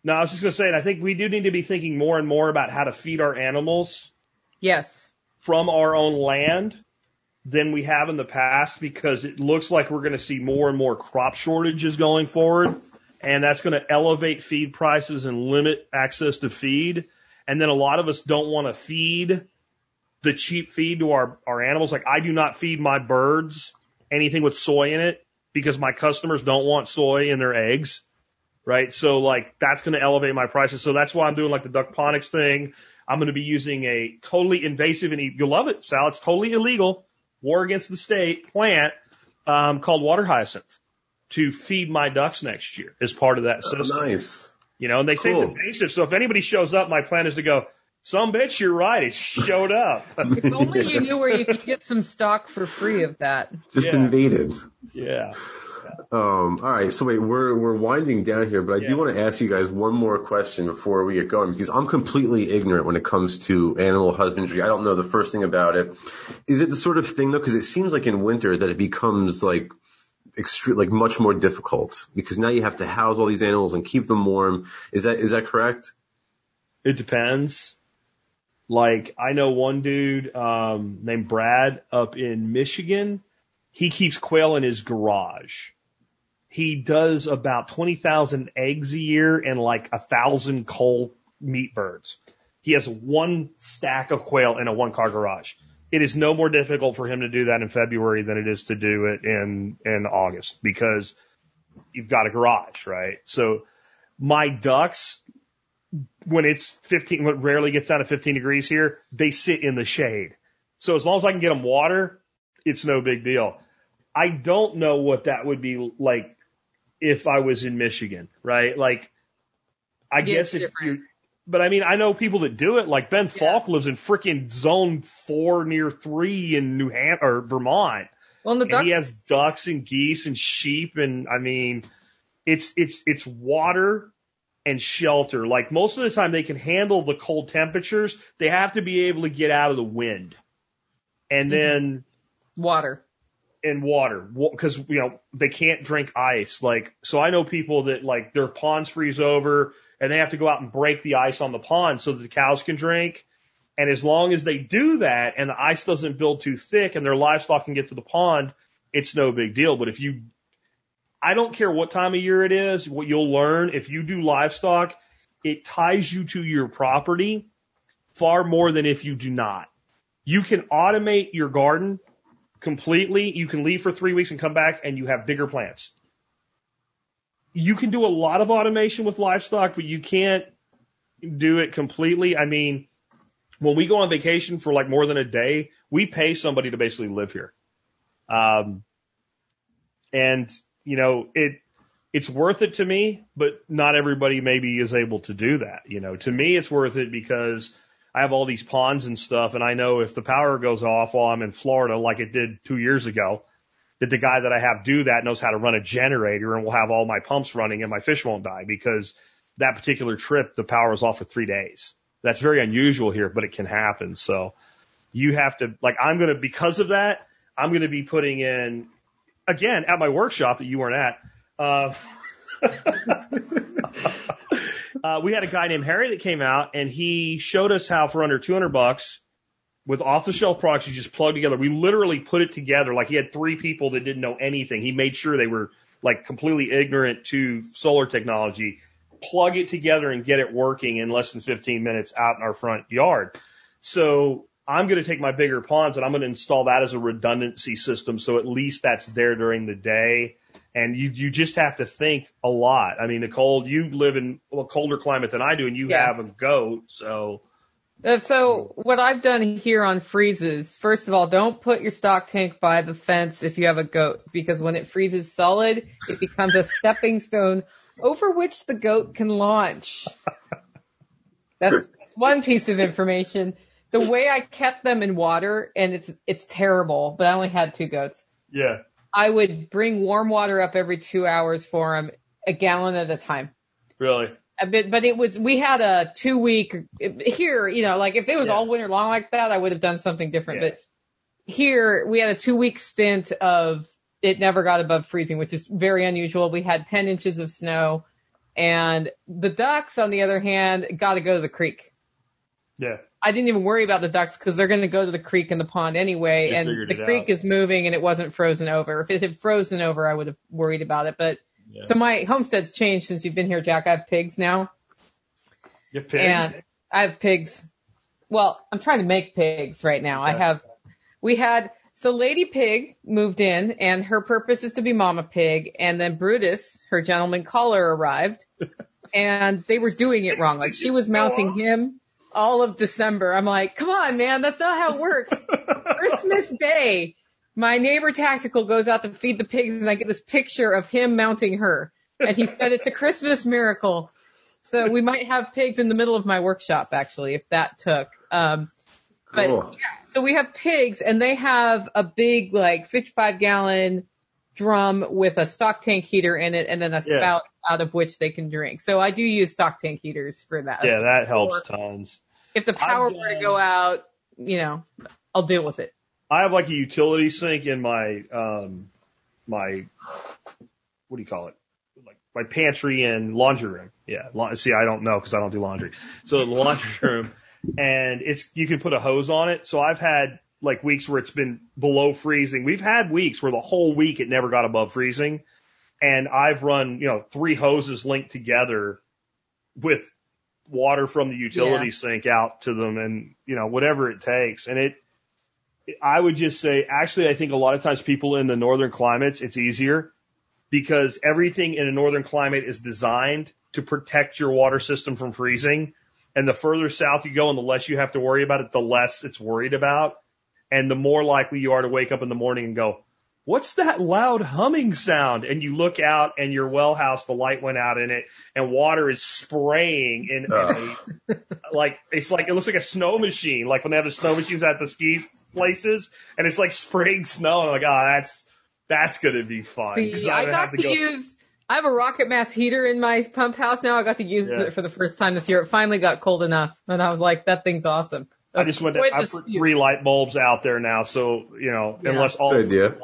No, I was just gonna say, and I think we do need to be thinking more and more about how to feed our animals yes. from our own land than we have in the past because it looks like we're going to see more and more crop shortages going forward. And that's going to elevate feed prices and limit access to feed. And then a lot of us don't want to feed the cheap feed to our, our animals. Like I do not feed my birds anything with soy in it because my customers don't want soy in their eggs. Right. So like that's going to elevate my prices. So that's why I'm doing like the duck duckponics thing. I'm going to be using a totally invasive and you'll love it, Sal. It's totally illegal. War against the state plant, um, called water hyacinth to feed my ducks next year as part of that Oh, system. nice. You know, and they say it's invasive. So if anybody shows up, my plan is to go, some bitch, you're right. It showed up. If only you knew where you could get some stock for free of that. Just Yeah. invaded. yeah. Um, all right, so wait, we're we're winding down here, but I Yeah. do want to ask you guys one more question before we get going because I'm completely ignorant when it comes to animal husbandry. I don't know the first thing about it. Is it the sort of thing though? Because it seems like in winter that it becomes like extreme, like much more difficult because now you have to house all these animals and keep them warm. Is that is that correct? It depends. Like I know one dude um, named Brad up in Michigan. He keeps quail in his garage. He does about twenty thousand eggs a year and like a thousand coal meat birds. He has one stack of quail in a one car garage. It is no more difficult for him to do that in February than it is to do it in in August because you've got a garage, right? So my ducks when it's 15, when it rarely gets down to 15 degrees here, they sit in the shade. So as long as I can get them water, it's no big deal. I don't know what that would be like if I was in Michigan, right? Like, I Yeah, guess if different. you, but I mean, I know people that do it. Like Ben Falk lives in freaking zone four near three in New Hampshire or Vermont. Well, and the And ducks. he has ducks and geese and sheep and I mean, it's it's it's water and shelter. Like most of the time, they can handle the cold temperatures. They have to be able to get out of the wind, and mm-hmm. then water. And water because you know they can't drink ice. Like so, I know people that like their ponds freeze over and they have to go out and break the ice on the pond so that the cows can drink. And as long as they do that and the ice doesn't build too thick and their livestock can get to the pond, it's no big deal. But if you, I don't care what time of year it is, what you'll learn, if you do livestock, it ties you to your property far more than if you do not. You can automate your garden completely. You can leave for three weeks and come back and you have bigger plants. You can do a lot of automation with livestock, but you can't do it completely. I mean, when we go on vacation for like more than a day, we pay somebody to basically live here. Um, and you know, it, it's worth it to me, but not everybody maybe is able to do that. You know, to me, it's worth it because I have all these ponds and stuff, and I know if the power goes off while I'm in Florida, like it did two years ago, that the guy that I have do that knows how to run a generator and will have all my pumps running and my fish won't die because that particular trip, the power was off for three days. That's very unusual here, but it can happen. So you have to, like, I'm going to, because of that, I'm going to be putting in, again, at my workshop that you weren't at, uh, uh, we had a guy named Harry that came out and he showed us how for under 200 bucks with off the shelf products you just plug together. We literally put it together like he had three people that didn't know anything. He made sure they were like completely ignorant to solar technology, plug it together and get it working in less than 15 minutes out in our front yard. So I'm going to take my bigger ponds and I'm going to install that as a redundancy system. So at least that's there during the day and you you just have to think a lot. I mean, Nicole, you live in a colder climate than I do, and you Yeah. have a goat, so Uh, So what I've done here on freezes, first of all, don't put your stock tank by the fence if you have a goat, because when it freezes solid, it becomes a stepping stone over which the goat can launch. That's one piece of information. The way I kept them in water, and it's it's terrible, but I only had two goats. yeah, I would bring warm water up every two hours for them, a gallon at a time. really, A bit, but it was, we had a two week here, you know, like if it was Yeah. all winter long like that, I would have done something different. Yeah. But here we had a two week stint of it never got above freezing, which is very unusual. We had 10 inches of snow and the ducks, on the other hand, got to go to the creek. yeah, I didn't even worry about the ducks because they're going to go to the creek and the pond anyway. You and the creek out. is moving and it wasn't frozen over. If it had frozen over, I would have worried about it. But Yeah. so my homestead's changed since you've been here, Jack. I have pigs now. you pigs. And I have pigs. Well, I'm trying to make pigs right now. I have, we had, so Lady Pig moved in and her purpose is to be Mama Pig. And then Brutus, her gentleman caller arrived and they were doing it wrong. Like she was mounting him all of December. I'm like, come on, man. That's not how it works. Christmas Day, my neighbor Tactical goes out to feed the pigs and I get this picture of him mounting her. And he said it's a Christmas miracle. So we might have pigs in the middle of my workshop actually, if that took. Um, but Cool. yeah, so we have pigs and they have a big like 55 gallon drum with a stock tank heater in it and then a Yeah. Out of which they can drink. So I do use stock tank heaters for that. yeah, So that helps tons. if the power I've were to go out, you know, I'll deal with it. I have like a utility sink in my um my what do you call it? Like my pantry and laundry room. Yeah. La- see, I don't know because I don't do laundry. So the laundry room, and it's you can put a hose on it. So I've had like weeks where it's been below freezing. We've had weeks where the whole week it never got above freezing, and I've run you know three hoses linked together with water from the utility Yeah. sink out to them, and you know whatever it takes, and it I would just say, actually, I think a lot of times people in the northern climates, it's easier because everything in a northern climate is designed to protect your water system from freezing. And the further south you go and the less you have to worry about it, the less it's worried about. And the more likely you are to wake up in the morning and go, what's that loud humming sound? And you look out and your well house, the light went out in it and water is spraying in, in a, like, it's like, it looks like a snow machine, like when they have the snow machines at the ski places and it's like spraying snow. And I'm like, oh, that's, that's going to be fun. See, I don't got have to, to go- use. I have a rocket mass heater in my pump house now. I got to use Yeah. it for the first time this year. It finally got cold enough, and I was like, "That thing's awesome." I just went to, I the put three light bulbs out there now. So, you know, Yeah. unless all Good idea.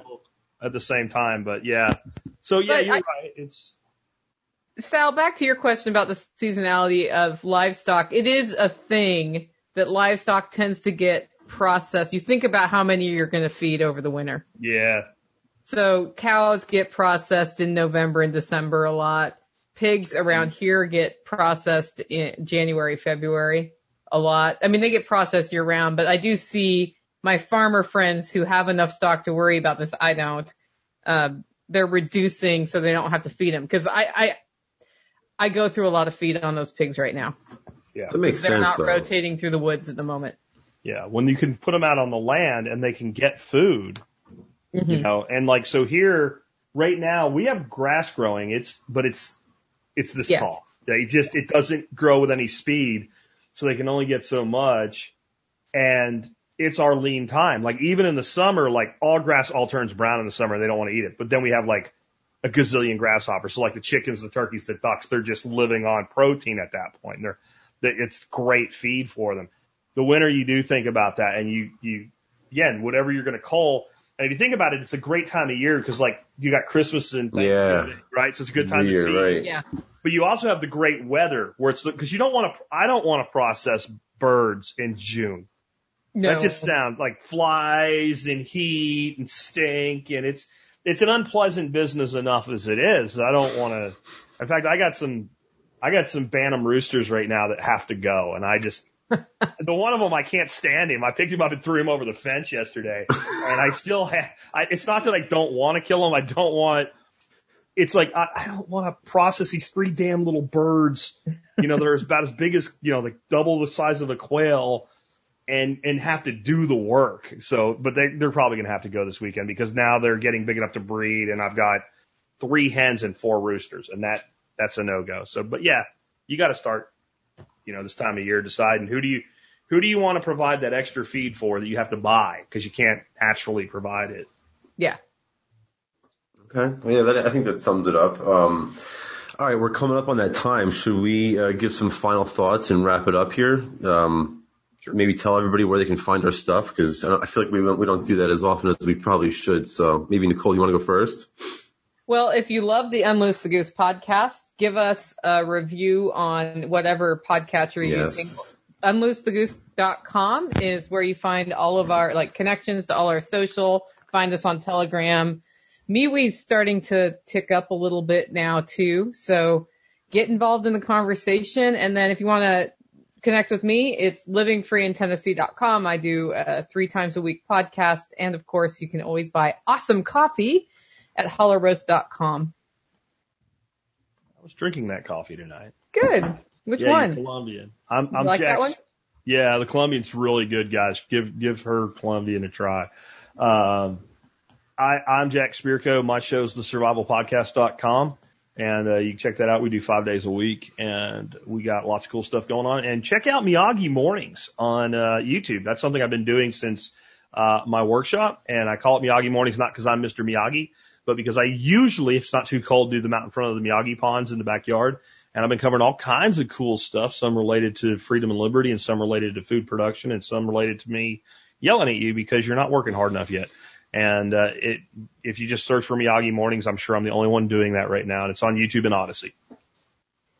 At the same time, but yeah. So yeah, But you're I- right. It's, Sal, back to your question about the seasonality of livestock. It is a thing that livestock tends to get processed. You think about how many you're going to feed over the winter. Yeah. So cows get processed in November and December a lot. Pigs around here get processed in January, February a lot. I mean, they get processed year round, but I do see my farmer friends who have enough stock to worry about this. I don't. Um, they're reducing so they don't have to feed them because I, I, I go through a lot of feed on those pigs right now. Yeah. That makes They're sense not though. rotating through the woods at the moment. Yeah. When you can put them out on the land and they can get food, you Mhm. know, and like, so here, right now, we have grass growing. It's, but it's, it's this Yeah. tall. Yeah, It just, it doesn't grow with any speed. So they can only get so much. And it's our lean time. Like even in the summer, like all grass all turns brown in the summer. They don't want to eat it. But then we have like a gazillion grasshoppers. So like the chickens, the turkeys, the ducks, they're just living on protein at that point. They're, they, it's great feed for them. The winter, you do think about that and you, you, again, whatever you're going to call. And if you think about it, it's a great time of year because like you got Christmas and Thanksgiving, right? So it's a good time Weird, to feed. right. Yeah. But you also have the great weather where it's because you don't want to. I don't want to process birds in June. No. That just sounds like flies and heat and stink, and it's it's an unpleasant business enough as it is. I don't want to. In fact, I got some I got some Bantam roosters right now that have to go, and I just the one of them I can't stand him. I picked him up and threw him over the fence yesterday, and I still have. I, it's not that I don't want to kill him. I don't want. It's like I, I don't want to process these three damn little birds. You know, they're about as big as you know, like double the size of a quail, and and have to do the work. So, but they they're probably gonna have to go this weekend because now they're getting big enough to breed, and I've got three hens and four roosters, and that that's a no go. So, but yeah, you got to start, you know, this time of year deciding who do you who do you want to provide that extra feed for that you have to buy because you can't naturally provide it. yeah. Okay. Well, yeah, that, I think that sums it up. Um, all right, we're coming up on that time. Should we uh, give some final thoughts and wrap it up here? Um, Sure. Maybe tell everybody where they can find our stuff because I, I feel like we don't, we don't do that as often as we probably should. So maybe Nicole, you want to go first? Well, if you love the Unloose the Goose podcast, give us a review on whatever podcatcher you're using. Yes. unloosethegoose.com is where you find all of our like connections to all our social. Find us on Telegram. MeWe's starting to tick up a little bit now too. So get involved in the conversation. And then if you want to connect with me, it's livingfreeintennessee.com. I do a three times a week podcast. And of course, you can always buy awesome coffee at hollerroast.com. I was drinking that coffee tonight. Good. Which yeah, one? Colombian. I'm, I'm like that Jack's- one? Yeah, the Colombian's really good, guys. Give give her Colombian a try. Um, I, I'm Jack Spirko. My show's the survivalpodcast.com. And uh, you can check that out. We do five days a week, and we got lots of cool stuff going on. And check out Miyagi Mornings on uh, YouTube. That's something I've been doing since uh, my workshop, and I call it Miyagi Mornings not because I'm Mr. Miyagi, but because I usually, if it's not too cold, do them out in front of the Miyagi ponds in the backyard. And I've been covering all kinds of cool stuff, some related to freedom and liberty, and some related to food production, and some related to me yelling at you because you're not working hard enough yet. And uh, it, if you just search for Miyagi Mornings, I'm sure I'm the only one doing that right now, and it's on YouTube and Odysee.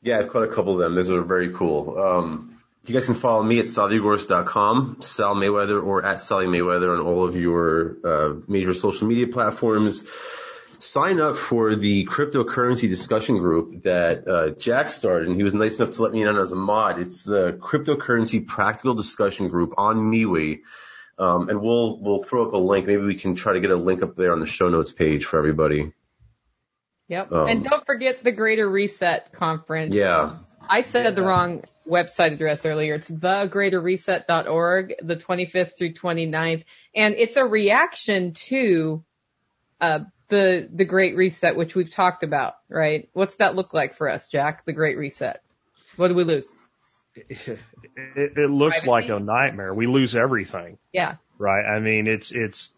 Yeah, I've caught a couple of them. Those are very cool. Um, you guys can follow me at salvigors.com, Sal Mayweather, or at Sally Mayweather on all of your uh, major social media platforms. Sign up for the cryptocurrency discussion group that uh, Jack started, and he was nice enough to let me in on as a mod. It's the cryptocurrency practical discussion group on MeWe. Um, and we'll we'll throw up a link. Maybe we can try to get a link up there on the show notes page for everybody. Yep. Um, and don't forget the Greater Reset Conference. Yeah. I said the wrong website address earlier. It's thegreaterreset.org, the 25th through 29th. And it's a reaction to, uh, the, the Great Reset, which we've talked about, right? What's that look like for us, Jack? The Great Reset. What do we lose? It, it looks Privacy? like a nightmare. We lose everything. Yeah. right? I mean, it's it's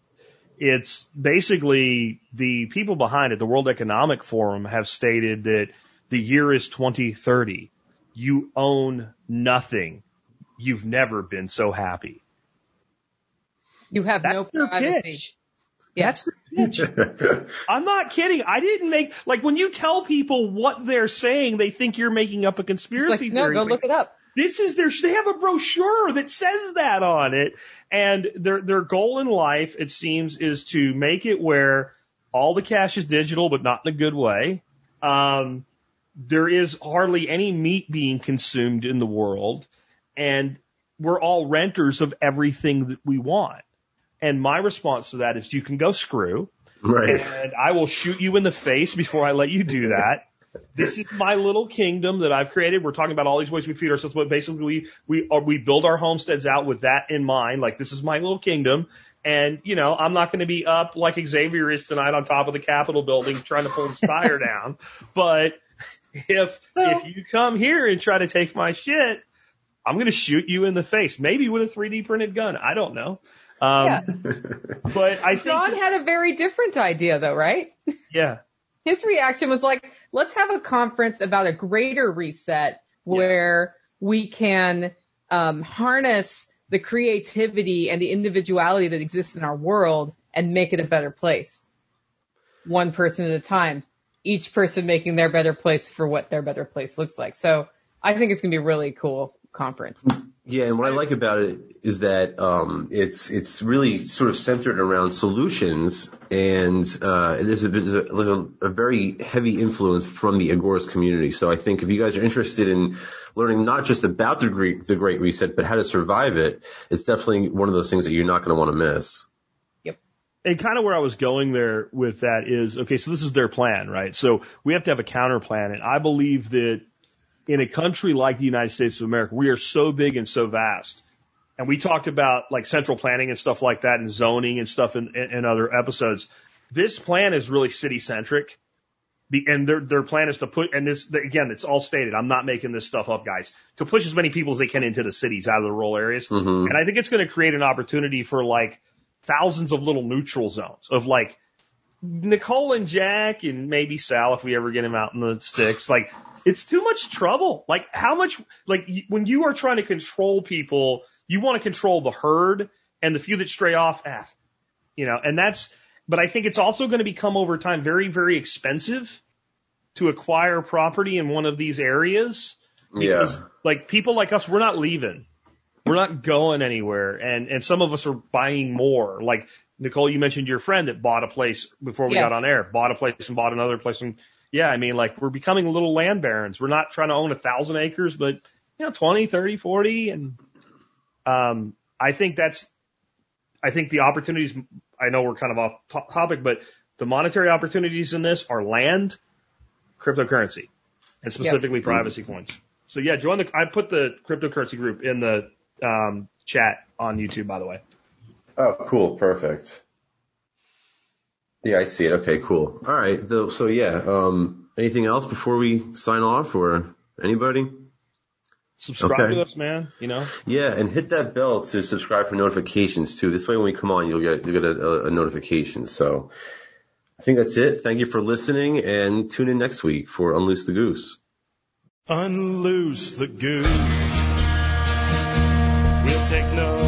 it's basically the people behind it. The World Economic Forum have stated that the year is 2030. You own nothing. You've never been so happy. You have That's no their privacy. pitch. Yeah. That's the pitch. I'm not kidding. I didn't make like when you tell people what they're saying, they think you're making up a Like, conspiracy no, theory. go look it up. This is their, they have a brochure that says that on it. And their, their goal in life, it seems, is to make it where all the cash is digital, but not in a good way. Um, there is hardly any meat being consumed in the world and we're all renters of everything that we want. And my response to that is you can go screw. Right. And I will shoot you in the face before I let you do that. This is my little kingdom that I've created. We're talking about all these ways we feed ourselves, but basically we we are, we build our homesteads out with that in mind. Like this is my little kingdom, and you know I'm not going to be up like Xavier is tonight on top of the Capitol building trying to pull the spire down. But if if you come here and try to take my shit, I'm going to shoot you in the face, maybe with a 3D printed gun. I don't know. Um, Yeah. but I think, John had a very different idea though, right? yeah, His reaction was like, let's have a conference about a greater reset where we can um, harness the creativity and the individuality that exists in our world and make it a better place. One person at a time. Each person making their better place for what their better place looks like. So I think it's going to be a really cool conference. Yeah, and what I like about it is that um, it's it's really sort of centered around solutions, and uh, there's, a, there's, a, a, a very heavy influence from the Agorist community. So I think if you guys are interested in learning not just about the Great, the Great Reset, but how to survive it, it's definitely one of those things that you're not going to want to miss. Yep. And kind of where I was going there with that is, okay, so this is their plan, right? So we have to have a counter plan. And I believe that in a country like the United States of America, we are so big and so vast. And we talked about like central planning and stuff like that and zoning and stuff in, in, in other episodes. This plan is really city centric. The, and their, their plan is to put, and this, again, it's all stated. I'm not making this stuff up, guys, to push as many people as they can into the cities out of the rural areas. Mhm. And I think it's going to create an opportunity for like thousands of little neutral zones of like Nicole and Jack and maybe Sal if we ever get him out in the sticks. Like it's too much trouble. Like how much, like when you are trying to control people, you want to control the herd and the few that stray off, ah, you know, and that's, but I think it's also going to become over time very, very expensive to acquire property in one of these areas because Yeah. like people like us, we're not leaving. We're not going anywhere. And, and some of us are buying more. Like Nicole, you mentioned your friend that bought a place before we Yeah. got on air, bought a place and bought another place. And yeah, I mean, like we're becoming little land barons. We're not trying to own a thousand acres, but you know, 20, 30, 40. And, um, I think that's, I think the opportunities, I know we're kind of off to- topic, but the monetary opportunities in this are land, cryptocurrency, and specifically privacy coins. So yeah, join the, I put the cryptocurrency group in the, um, chat on YouTube, by the way. Oh, cool. Perfect. Yeah, I see it. Okay, cool. All right. Though, so yeah, um, anything else before we sign off or anybody? Subscribe Okay. to us, man. You know, Yeah, and hit that bell to subscribe for notifications too. This way when we come on, you'll get, you'll get a, a, a notification. So I think that's it. Thank you for listening and tune in next week for Unloose the Goose. Unloose the goose. We'll take no